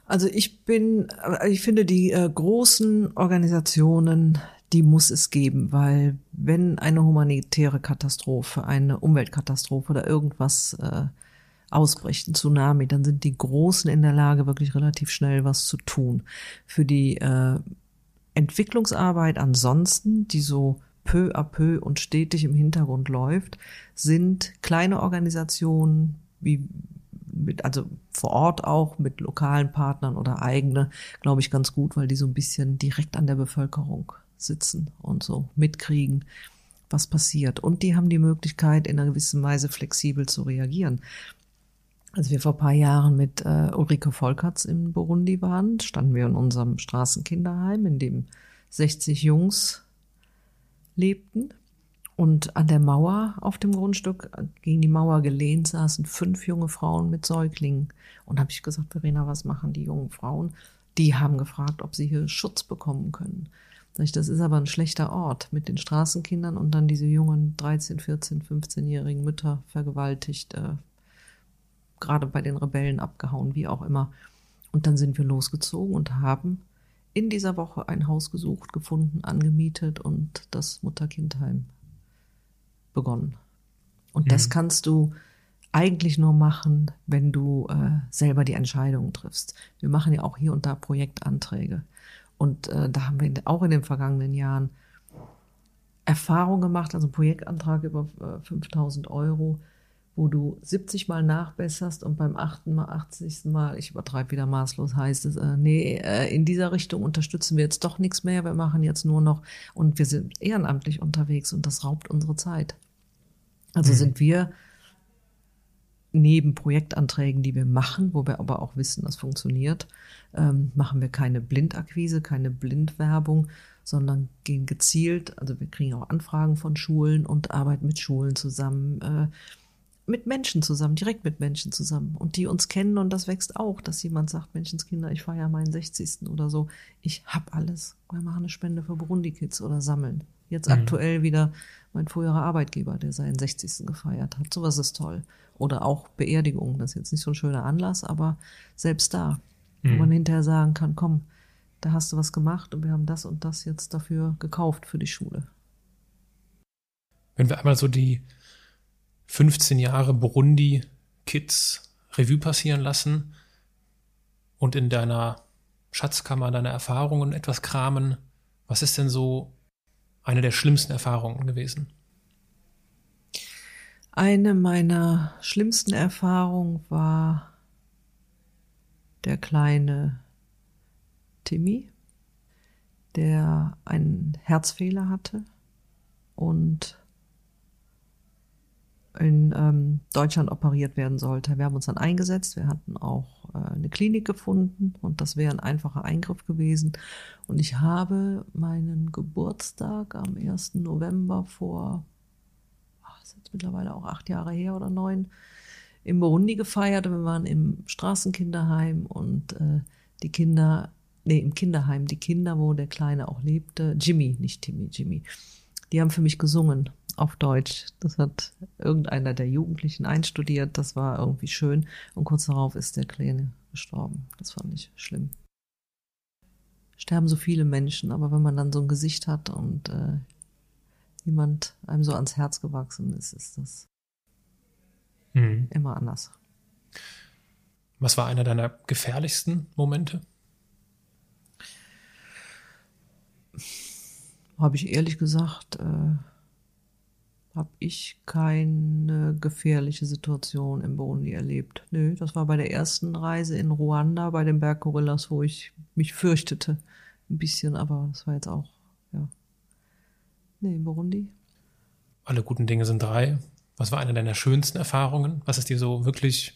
Also ich bin, ich finde die äh, großen Organisationen, die muss es geben, weil wenn eine humanitäre Katastrophe, eine Umweltkatastrophe oder irgendwas äh, ausbricht, ein Tsunami, dann sind die Großen in der Lage, wirklich relativ schnell was zu tun. Für die äh, Entwicklungsarbeit ansonsten, die so peu à peu und stetig im Hintergrund läuft, sind kleine Organisationen wie mit, also vor Ort auch mit lokalen Partnern oder eigene, glaube ich, ganz gut, weil die so ein bisschen direkt an der Bevölkerung sitzen und so mitkriegen, was passiert. Und die haben die Möglichkeit, in einer gewissen Weise flexibel zu reagieren. Als wir vor paar Jahren mit äh, Ulrike Volkerts in Burundi waren, standen wir in unserem Straßenkinderheim, in dem 60 Jungs lebten. Und an der Mauer auf dem Grundstück, gegen die Mauer gelehnt, saßen fünf junge Frauen mit Säuglingen. Und habe ich gesagt, Verena, was machen die jungen Frauen? Die haben gefragt, ob sie hier Schutz bekommen können. Das ist aber ein schlechter Ort mit den Straßenkindern und dann diese jungen 13, 14, 15-jährigen Mütter vergewaltigt, äh, gerade bei den Rebellen abgehauen, wie auch immer. Und dann sind wir losgezogen und haben in dieser Woche ein Haus gesucht, gefunden, angemietet und das Mutter-Kind-Heim begonnen. Und mhm. das kannst du eigentlich nur machen, wenn du äh, selber die Entscheidungen triffst. Wir machen ja auch hier und da Projektanträge. Und äh, da haben wir auch in den vergangenen Jahren Erfahrung gemacht, also Projektantrag über äh, 5000 Euro, wo du 70 Mal nachbesserst und beim 8. Mal, 80. Mal, ich übertreibe wieder maßlos, heißt es, äh, nee, äh, in dieser Richtung unterstützen wir jetzt doch nichts mehr, wir machen jetzt nur noch und wir sind ehrenamtlich unterwegs und das raubt unsere Zeit. Also mhm. sind wir neben Projektanträgen, die wir machen, wo wir aber auch wissen, das funktioniert, ähm, machen wir keine Blindakquise, keine Blindwerbung, sondern gehen gezielt, also wir kriegen auch Anfragen von Schulen und arbeiten mit Schulen zusammen, äh, mit Menschen zusammen, direkt mit Menschen zusammen und die uns kennen und das wächst auch, dass jemand sagt, Menschenskinder, ich feiere meinen 60. oder so, ich hab alles, wir machen eine Spende für Burundi Kids oder sammeln. Jetzt mhm. aktuell wieder mein früherer Arbeitgeber, der seinen 60. gefeiert hat. Sowas ist toll. Oder auch Beerdigung. Das ist jetzt nicht so ein schöner Anlass, aber selbst da, mhm. wo man hinterher sagen kann, komm, da hast du was gemacht und wir haben das und das jetzt dafür gekauft für die Schule. Wenn wir einmal so die 15 Jahre Burundi Kids Revue passieren lassen und in deiner Schatzkammer deine Erfahrungen etwas kramen, was ist denn so eine der schlimmsten Erfahrungen gewesen? Eine meiner schlimmsten Erfahrungen war der kleine Timmy, der einen Herzfehler hatte und in ähm, Deutschland operiert werden sollte. Wir haben uns dann eingesetzt. Wir hatten auch äh, eine Klinik gefunden und das wäre ein einfacher Eingriff gewesen. Und ich habe meinen Geburtstag am 1. November vor, ach, ist jetzt mittlerweile auch acht Jahre her oder neun, im Burundi gefeiert. Wir waren im Straßenkinderheim und äh, die Kinder, nee, im Kinderheim, die Kinder, wo der Kleine auch lebte, Jimmy, nicht Timmy, Jimmy, die haben für mich gesungen auf Deutsch. Das hat irgendeiner der Jugendlichen einstudiert. Das war irgendwie schön. Und kurz darauf ist der Kleine gestorben. Das fand ich schlimm. Sterben so viele Menschen, aber wenn man dann so ein Gesicht hat und äh, jemand einem so ans Herz gewachsen ist, ist das mhm. immer anders. Was war einer deiner gefährlichsten Momente? Habe ich ehrlich gesagt äh, habe ich keine gefährliche Situation im Burundi erlebt. Nö, das war bei der ersten Reise in Ruanda bei den Berggorillas, wo ich mich fürchtete. Ein bisschen, aber das war jetzt auch, ja. Nee, in Burundi. Alle guten Dinge sind drei. Was war eine deiner schönsten Erfahrungen? Was ist dir so wirklich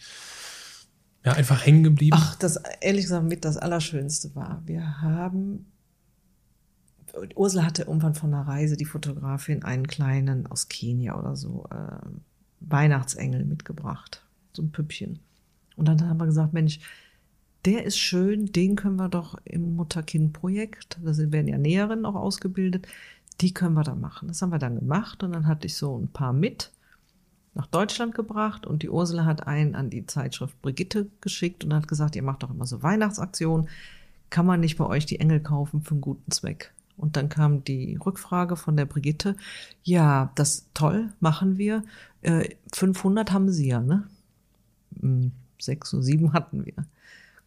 ja, einfach hängen geblieben? Ach, das ehrlich gesagt mit das Allerschönste war. Wir haben Ursula hatte irgendwann von einer Reise die Fotografin einen kleinen aus Kenia oder so äh, Weihnachtsengel mitgebracht, so ein Püppchen. Und dann haben wir gesagt, Mensch, der ist schön, den können wir doch im Mutter-Kind-Projekt, da werden ja Näherinnen auch ausgebildet, die können wir da machen. Das haben wir dann gemacht und dann hatte ich so ein paar mit nach Deutschland gebracht und die Ursula hat einen an die Zeitschrift Brigitte geschickt und hat gesagt, ihr macht doch immer so Weihnachtsaktionen, kann man nicht bei euch die Engel kaufen für einen guten Zweck? Und dann kam die Rückfrage von der Brigitte, ja, das toll, machen wir. Äh, 500 haben sie ja, ne? Hm, sechs oder sieben hatten wir.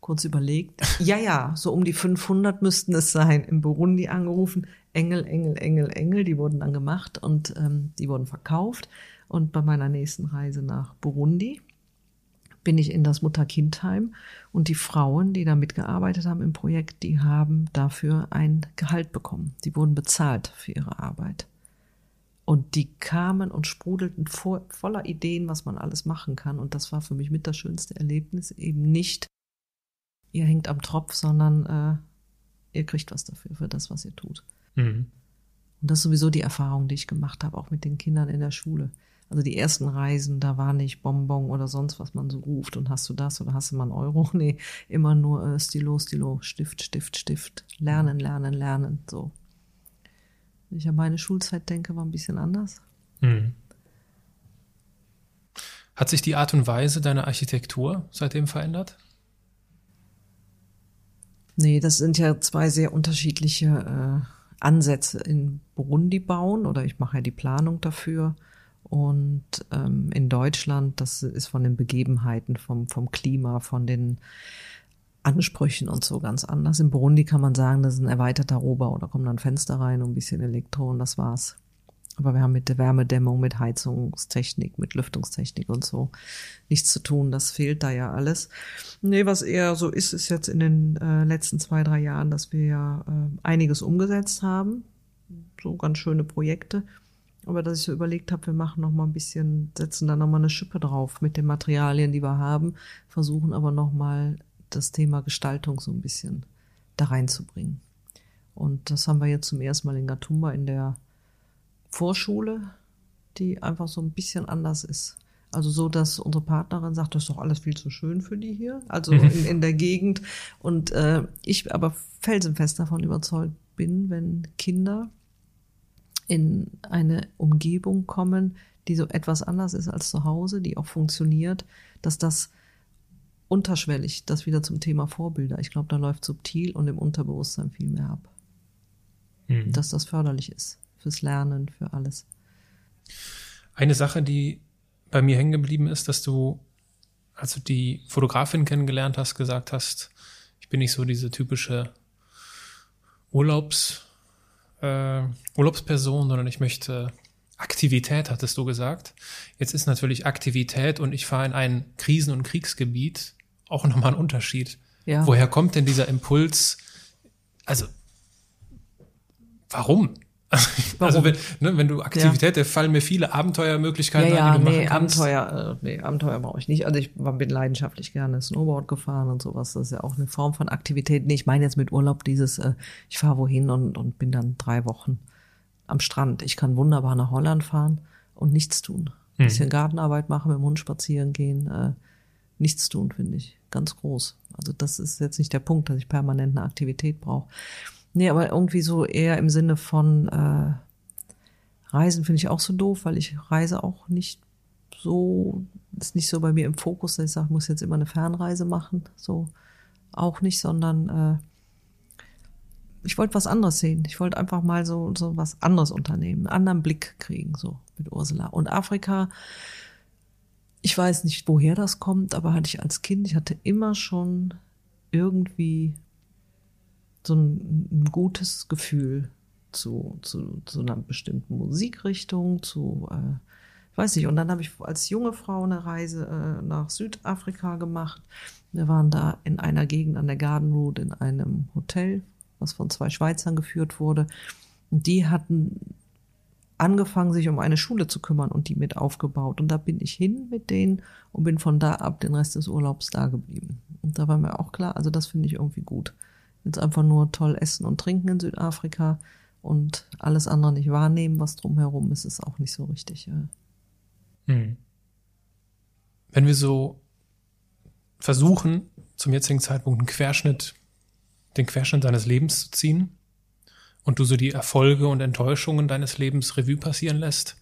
Kurz überlegt, ja, ja, so um die 500 müssten es sein. Im Burundi angerufen, Engel, Engel, Engel, Engel, die wurden dann gemacht und ähm, die wurden verkauft. Und bei meiner nächsten Reise nach Burundi bin ich in das Mutter-Kind-Heim und die Frauen, die da mitgearbeitet haben im Projekt, die haben dafür ein Gehalt bekommen. Die wurden bezahlt für ihre Arbeit. Und die kamen und sprudelten vor, voller Ideen, was man alles machen kann. Und das war für mich mit das schönste Erlebnis. Eben nicht, ihr hängt am Tropf, sondern äh, ihr kriegt was dafür, für das, was ihr tut. Mhm. Und das ist sowieso die Erfahrung, die ich gemacht habe, auch mit den Kindern in der Schule. Also die ersten Reisen, da war nicht Bonbon oder sonst was man so ruft und hast du das oder hast du mal einen Euro? [LAUGHS] Nee, immer nur äh, Stilo, Stilo, Stift, Stift, Stift. Lernen, lernen, lernen, so. Wenn ich an meine Schulzeit denke, war ein bisschen anders. Mhm. Hat sich die Art und Weise deiner Architektur seitdem verändert? Nee, das sind ja zwei sehr unterschiedliche äh, Ansätze in Burundi bauen oder ich mache ja die Planung dafür. Und ähm, in Deutschland, das ist von den Begebenheiten, vom, vom Klima, von den Ansprüchen und so ganz anders. In Burundi kann man sagen, das ist ein erweiterter Rohbau. Da kommen dann Fenster rein und ein bisschen Elektro und das war's. Aber wir haben mit der Wärmedämmung, mit Heizungstechnik, mit Lüftungstechnik und so nichts zu tun. Das fehlt da ja alles. Nee, was eher so ist, ist jetzt in den äh, letzten zwei, drei Jahren, dass wir ja äh, einiges umgesetzt haben. So ganz schöne Projekte. Aber dass ich so überlegt habe, wir machen noch mal ein bisschen, setzen da noch mal eine Schippe drauf mit den Materialien, die wir haben, versuchen aber noch mal das Thema Gestaltung so ein bisschen da reinzubringen. Und das haben wir jetzt zum ersten Mal in Gatumba in der Vorschule, die einfach so ein bisschen anders ist. Also so, dass unsere Partnerin sagt, das ist doch alles viel zu schön für die hier, also [LAUGHS] in, in der Gegend. Und äh, ich aber felsenfest davon überzeugt bin, wenn Kinder in eine Umgebung kommen, die so etwas anders ist als zu Hause, die auch funktioniert, dass das unterschwellig, das wieder zum Thema Vorbilder. Ich glaube, da läuft subtil und im Unterbewusstsein viel mehr ab. Mhm. Dass das förderlich ist fürs Lernen, für alles. Eine Sache, die bei mir hängen geblieben ist, dass du, als du die Fotografin kennengelernt hast, gesagt hast, ich bin nicht so diese typische Urlaubs, äh, Urlaubsperson, sondern ich möchte Aktivität, hattest du gesagt. Jetzt ist natürlich Aktivität und ich fahre in ein Krisen- und Kriegsgebiet auch nochmal ein Unterschied. Ja. Woher kommt denn dieser Impuls? Also, warum? Also wenn, ne, wenn du Aktivität, ja. da fallen mir viele Abenteuermöglichkeiten ja, ein, die du nee, machen kannst. Abenteuer, äh, nee, Abenteuer brauche ich nicht. Also ich bin leidenschaftlich gerne Snowboard gefahren und sowas. Das ist ja auch eine Form von Aktivität. Nee, ich meine jetzt mit Urlaub dieses, äh, ich fahre wohin und, und bin dann drei Wochen am Strand. Ich kann wunderbar nach Holland fahren und nichts tun. Ein hm. bisschen Gartenarbeit machen, mit dem Hund spazieren gehen, äh, nichts tun, finde ich. Ganz groß. Also das ist jetzt nicht der Punkt, dass ich permanent eine Aktivität brauche. Nee, aber irgendwie so eher im Sinne von äh, Reisen finde ich auch so doof, weil ich reise auch nicht so, ist nicht so bei mir im Fokus, dass ich sage, ich muss jetzt immer eine Fernreise machen. So auch nicht, sondern äh, ich wollte was anderes sehen. Ich wollte einfach mal so, so was anderes unternehmen, einen anderen Blick kriegen, so mit Ursula. Und Afrika, ich weiß nicht, woher das kommt, aber hatte ich als Kind, ich hatte immer schon irgendwie so ein, ein gutes Gefühl zu, zu, zu einer bestimmten Musikrichtung, zu, äh, weiß nicht. Und dann habe ich als junge Frau eine Reise äh, nach Südafrika gemacht. Wir waren da in einer Gegend an der Garden Road in einem Hotel, was von zwei Schweizern geführt wurde. Und die hatten angefangen, sich um eine Schule zu kümmern und die mit aufgebaut. Und da bin ich hin mit denen und bin von da ab den Rest des Urlaubs da geblieben. Und da war mir auch klar, also das finde ich irgendwie gut jetzt einfach nur toll essen und trinken in Südafrika und alles andere nicht wahrnehmen, was drumherum ist, ist auch nicht so richtig. Ja. Hm. Wenn wir so versuchen, zum jetzigen Zeitpunkt einen Querschnitt, den Querschnitt deines Lebens zu ziehen und du so die Erfolge und Enttäuschungen deines Lebens Revue passieren lässt,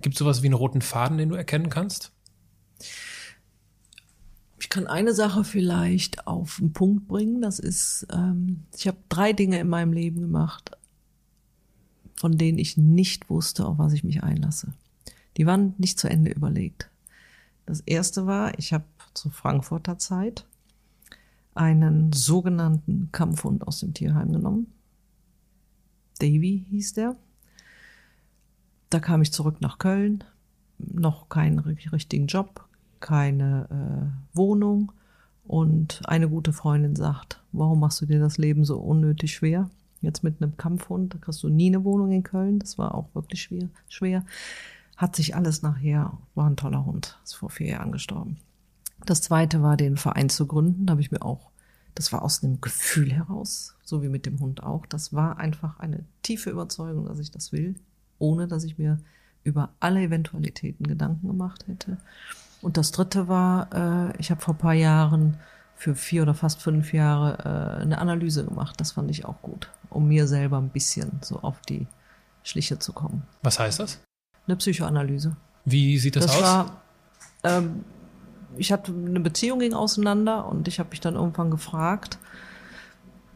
gibt es sowas wie einen roten Faden, den du erkennen kannst? Kann eine Sache vielleicht auf den Punkt bringen. Das ist, ähm, ich habe drei Dinge in meinem Leben gemacht, von denen ich nicht wusste, auf was ich mich einlasse. Die waren nicht zu Ende überlegt. Das erste war, ich habe zur Frankfurter Zeit einen sogenannten Kampfhund aus dem Tierheim genommen. Davy hieß der. Da kam ich zurück nach Köln, noch keinen richtigen Job, keine äh, Wohnung und eine gute Freundin sagt, warum machst du dir das Leben so unnötig schwer? Jetzt mit einem Kampfhund, da kriegst du nie eine Wohnung in Köln, das war auch wirklich schwer. schwer. Hat sich alles nachher, war ein toller Hund, ist vor vier Jahren gestorben. Das zweite war, den Verein zu gründen, da habe ich mir auch, das war aus einem Gefühl heraus, so wie mit dem Hund auch. Das war einfach eine tiefe Überzeugung, dass ich das will, ohne dass ich mir über alle Eventualitäten Gedanken gemacht hätte. Und das dritte war, äh, ich habe vor paar Jahren für vier oder fast fünf Jahre äh, eine Analyse gemacht. Das fand ich auch gut, um mir selber ein bisschen so auf die Schliche zu kommen. Was heißt das? Eine Psychoanalyse. Wie sieht das, Das aus? war, ähm, ich hatte eine Beziehung ging auseinander und ich habe mich dann irgendwann gefragt,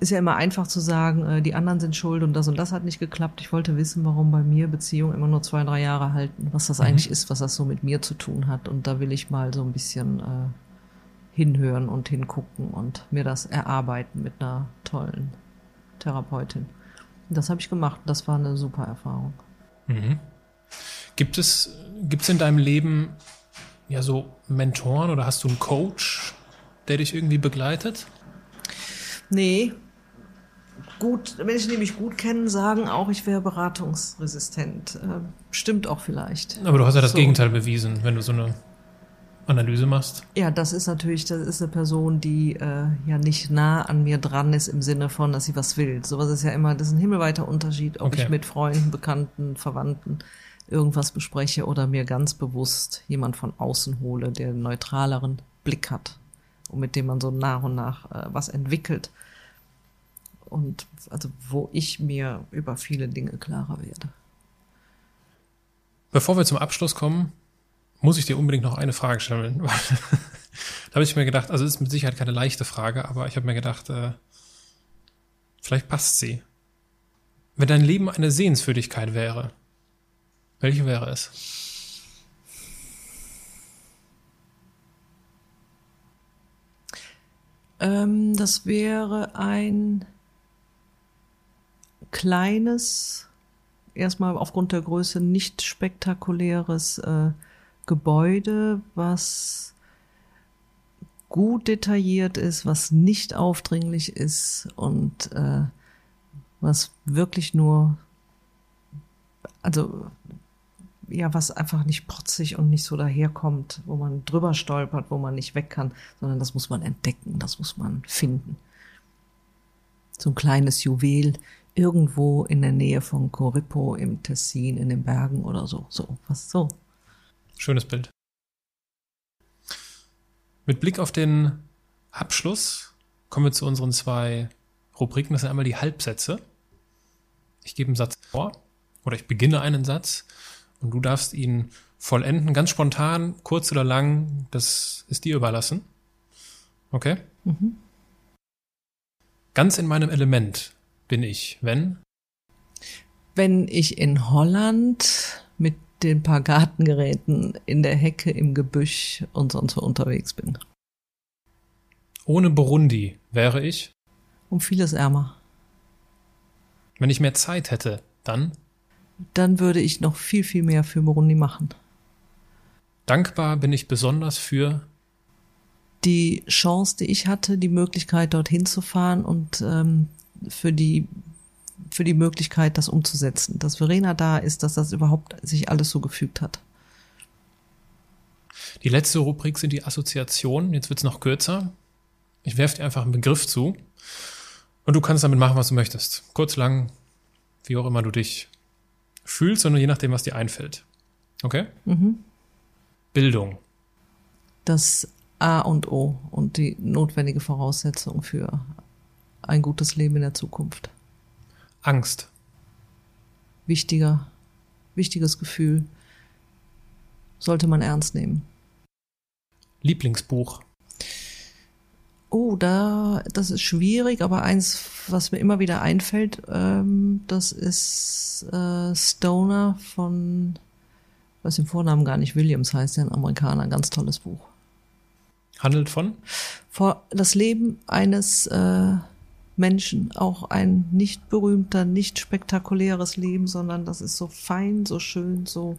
ist ja immer einfach zu sagen, äh, die anderen sind schuld und das und das hat nicht geklappt. Ich wollte wissen, warum bei mir Beziehungen immer nur zwei, drei Jahre halten, was das eigentlich ist, was das so mit mir zu tun hat. Und da will ich mal so ein bisschen äh, hinhören und hingucken und mir das erarbeiten mit einer tollen Therapeutin. Das habe ich gemacht. Das war eine super Erfahrung. Gibt es, gibt es in deinem Leben ja so Mentoren oder hast du einen Coach, der dich irgendwie begleitet? Nee. Gut, Menschen, die mich gut kennen, sagen auch, ich wäre beratungsresistent. Äh, stimmt auch vielleicht. Aber du hast ja das So. Gegenteil bewiesen, wenn du so eine Analyse machst. Ja, das ist natürlich, das ist eine Person, die äh, ja nicht nah an mir dran ist im Sinne von, dass sie was will. Sowas ist ja immer, das ist ein himmelweiter Unterschied, ob Okay. ich mit Freunden, Bekannten, Verwandten irgendwas bespreche oder mir ganz bewusst jemand von außen hole, der einen neutraleren Blick hat und mit dem man so nach und nach äh, was entwickelt. Und also wo ich mir über viele Dinge klarer werde. Bevor wir zum Abschluss kommen, muss ich dir unbedingt noch eine Frage stellen. [LAUGHS] da habe ich mir gedacht, also es ist mit Sicherheit keine leichte Frage, aber ich habe mir gedacht, äh, vielleicht passt sie. Wenn dein Leben eine Sehenswürdigkeit wäre, welche wäre es? Ähm, das wäre ein kleines, erstmal aufgrund der Größe nicht spektakuläres äh, Gebäude, was gut detailliert ist, was nicht aufdringlich ist und äh, was wirklich nur, also ja, was einfach nicht protzig und nicht so daherkommt, wo man drüber stolpert, wo man nicht weg kann, sondern das muss man entdecken, das muss man finden. So ein kleines Juwel irgendwo in der Nähe von Corippo im Tessin in den Bergen oder so, so, was so. Schönes Bild. Mit Blick auf den Abschluss kommen wir zu unseren zwei Rubriken. Das sind einmal die Halbsätze. Ich gebe einen Satz vor oder ich beginne einen Satz und du darfst ihn vollenden, ganz spontan, kurz oder lang. Das ist dir überlassen. Okay? Ganz in meinem Element bin ich, wenn Wenn ich in Holland mit den paar Gartengeräten in der Hecke, im Gebüsch und sonst wo unterwegs bin. ohne Burundi wäre ich, Um vieles ärmer. wenn ich mehr Zeit hätte, dann Dann würde ich noch viel, viel mehr für Burundi machen. dankbar bin ich besonders für die Chance, die ich hatte, die Möglichkeit, dorthin zu fahren und ähm, für die für die Möglichkeit, das umzusetzen. Dass Verena da ist, dass das überhaupt sich alles so gefügt hat. Die letzte Rubrik sind die Assoziationen. Jetzt wird's noch kürzer. Ich werfe dir einfach einen Begriff zu und du kannst damit machen, was du möchtest. Kurz, lang, wie auch immer du dich fühlst, sondern je nachdem, was dir einfällt. Okay? Bildung, Das A und O und die notwendige Voraussetzung für ein gutes Leben in der Zukunft. Angst, Wichtiger, wichtiges Gefühl. Sollte man ernst nehmen. Lieblingsbuch, Oh, da, das ist schwierig, aber eins, was mir immer wieder einfällt, ähm, das ist äh, Stoner von, weiß den Vornamen gar nicht, Williams heißt der, ein Amerikaner, ganz tolles Buch. handelt von Vor das Leben eines äh, Menschen, auch ein nicht berühmter, nicht spektakuläres Leben, sondern das ist so fein, so schön, so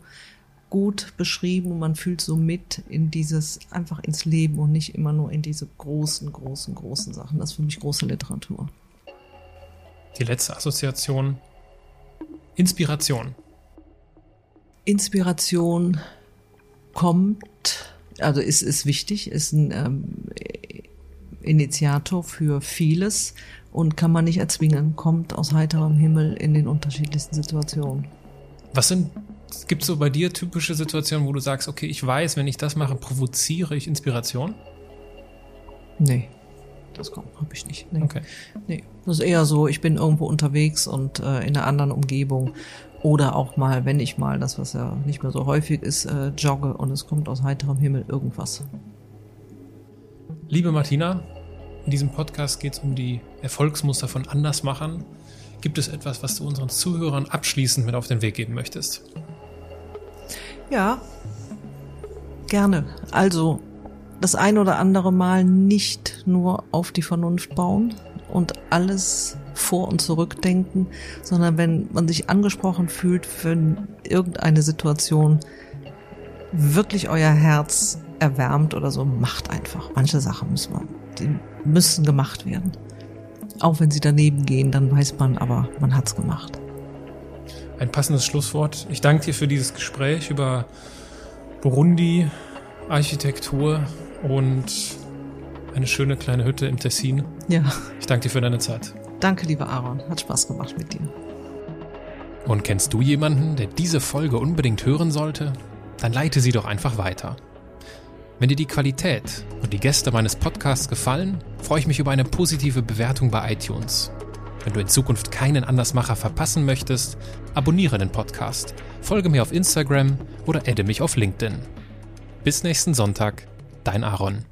gut beschrieben und man fühlt so mit in dieses, einfach ins Leben und nicht immer nur in diese großen, großen, großen Sachen. Das ist für mich große Literatur. die letzte Assoziation. Inspiration, Inspiration kommt, also ist, ist wichtig, ist ein ähm, Initiator für vieles und kann man nicht erzwingen, kommt aus heiterem Himmel in den unterschiedlichsten Situationen. Was sind, gibt es so bei dir typische Situationen, wo du sagst, okay, ich weiß, wenn ich das mache, provoziere ich Inspiration? Nee. das habe ich nicht. Nee. Okay. Nee, das ist eher so, ich bin irgendwo unterwegs und äh, in einer anderen Umgebung oder auch mal, wenn ich mal, das was ja nicht mehr so häufig ist, äh, jogge und es kommt aus heiterem Himmel irgendwas. Liebe Martina, in diesem Podcast geht es um die Erfolgsmuster von Andersmachern. Gibt es etwas, was du unseren Zuhörern abschließend mit auf den Weg geben möchtest? Ja, gerne. Also das ein oder andere Mal nicht nur auf die Vernunft bauen und alles vor und zurückdenken, sondern wenn man sich angesprochen fühlt für irgendeine Situation, wirklich euer Herz erwärmt oder so, macht einfach. Manche Sachen müssen, man, die müssen gemacht werden. Auch wenn sie daneben gehen, dann weiß man, aber man hat's gemacht. Ein passendes Schlusswort. Ich danke dir für dieses Gespräch über Burundi, Architektur und eine schöne kleine Hütte im Tessin. Ja. Ich danke dir für deine Zeit. Danke, lieber Aaron. Hat Spaß gemacht mit dir. Und kennst du jemanden, der diese Folge unbedingt hören sollte? Dann leite sie doch einfach weiter. Wenn dir die Qualität und die Gäste meines Podcasts gefallen, freue ich mich über eine positive Bewertung bei iTunes. Wenn du in Zukunft keinen Andersmacher verpassen möchtest, abonniere den Podcast, folge mir auf Instagram oder adde mich auf LinkedIn. Bis nächsten Sonntag, dein Aaron.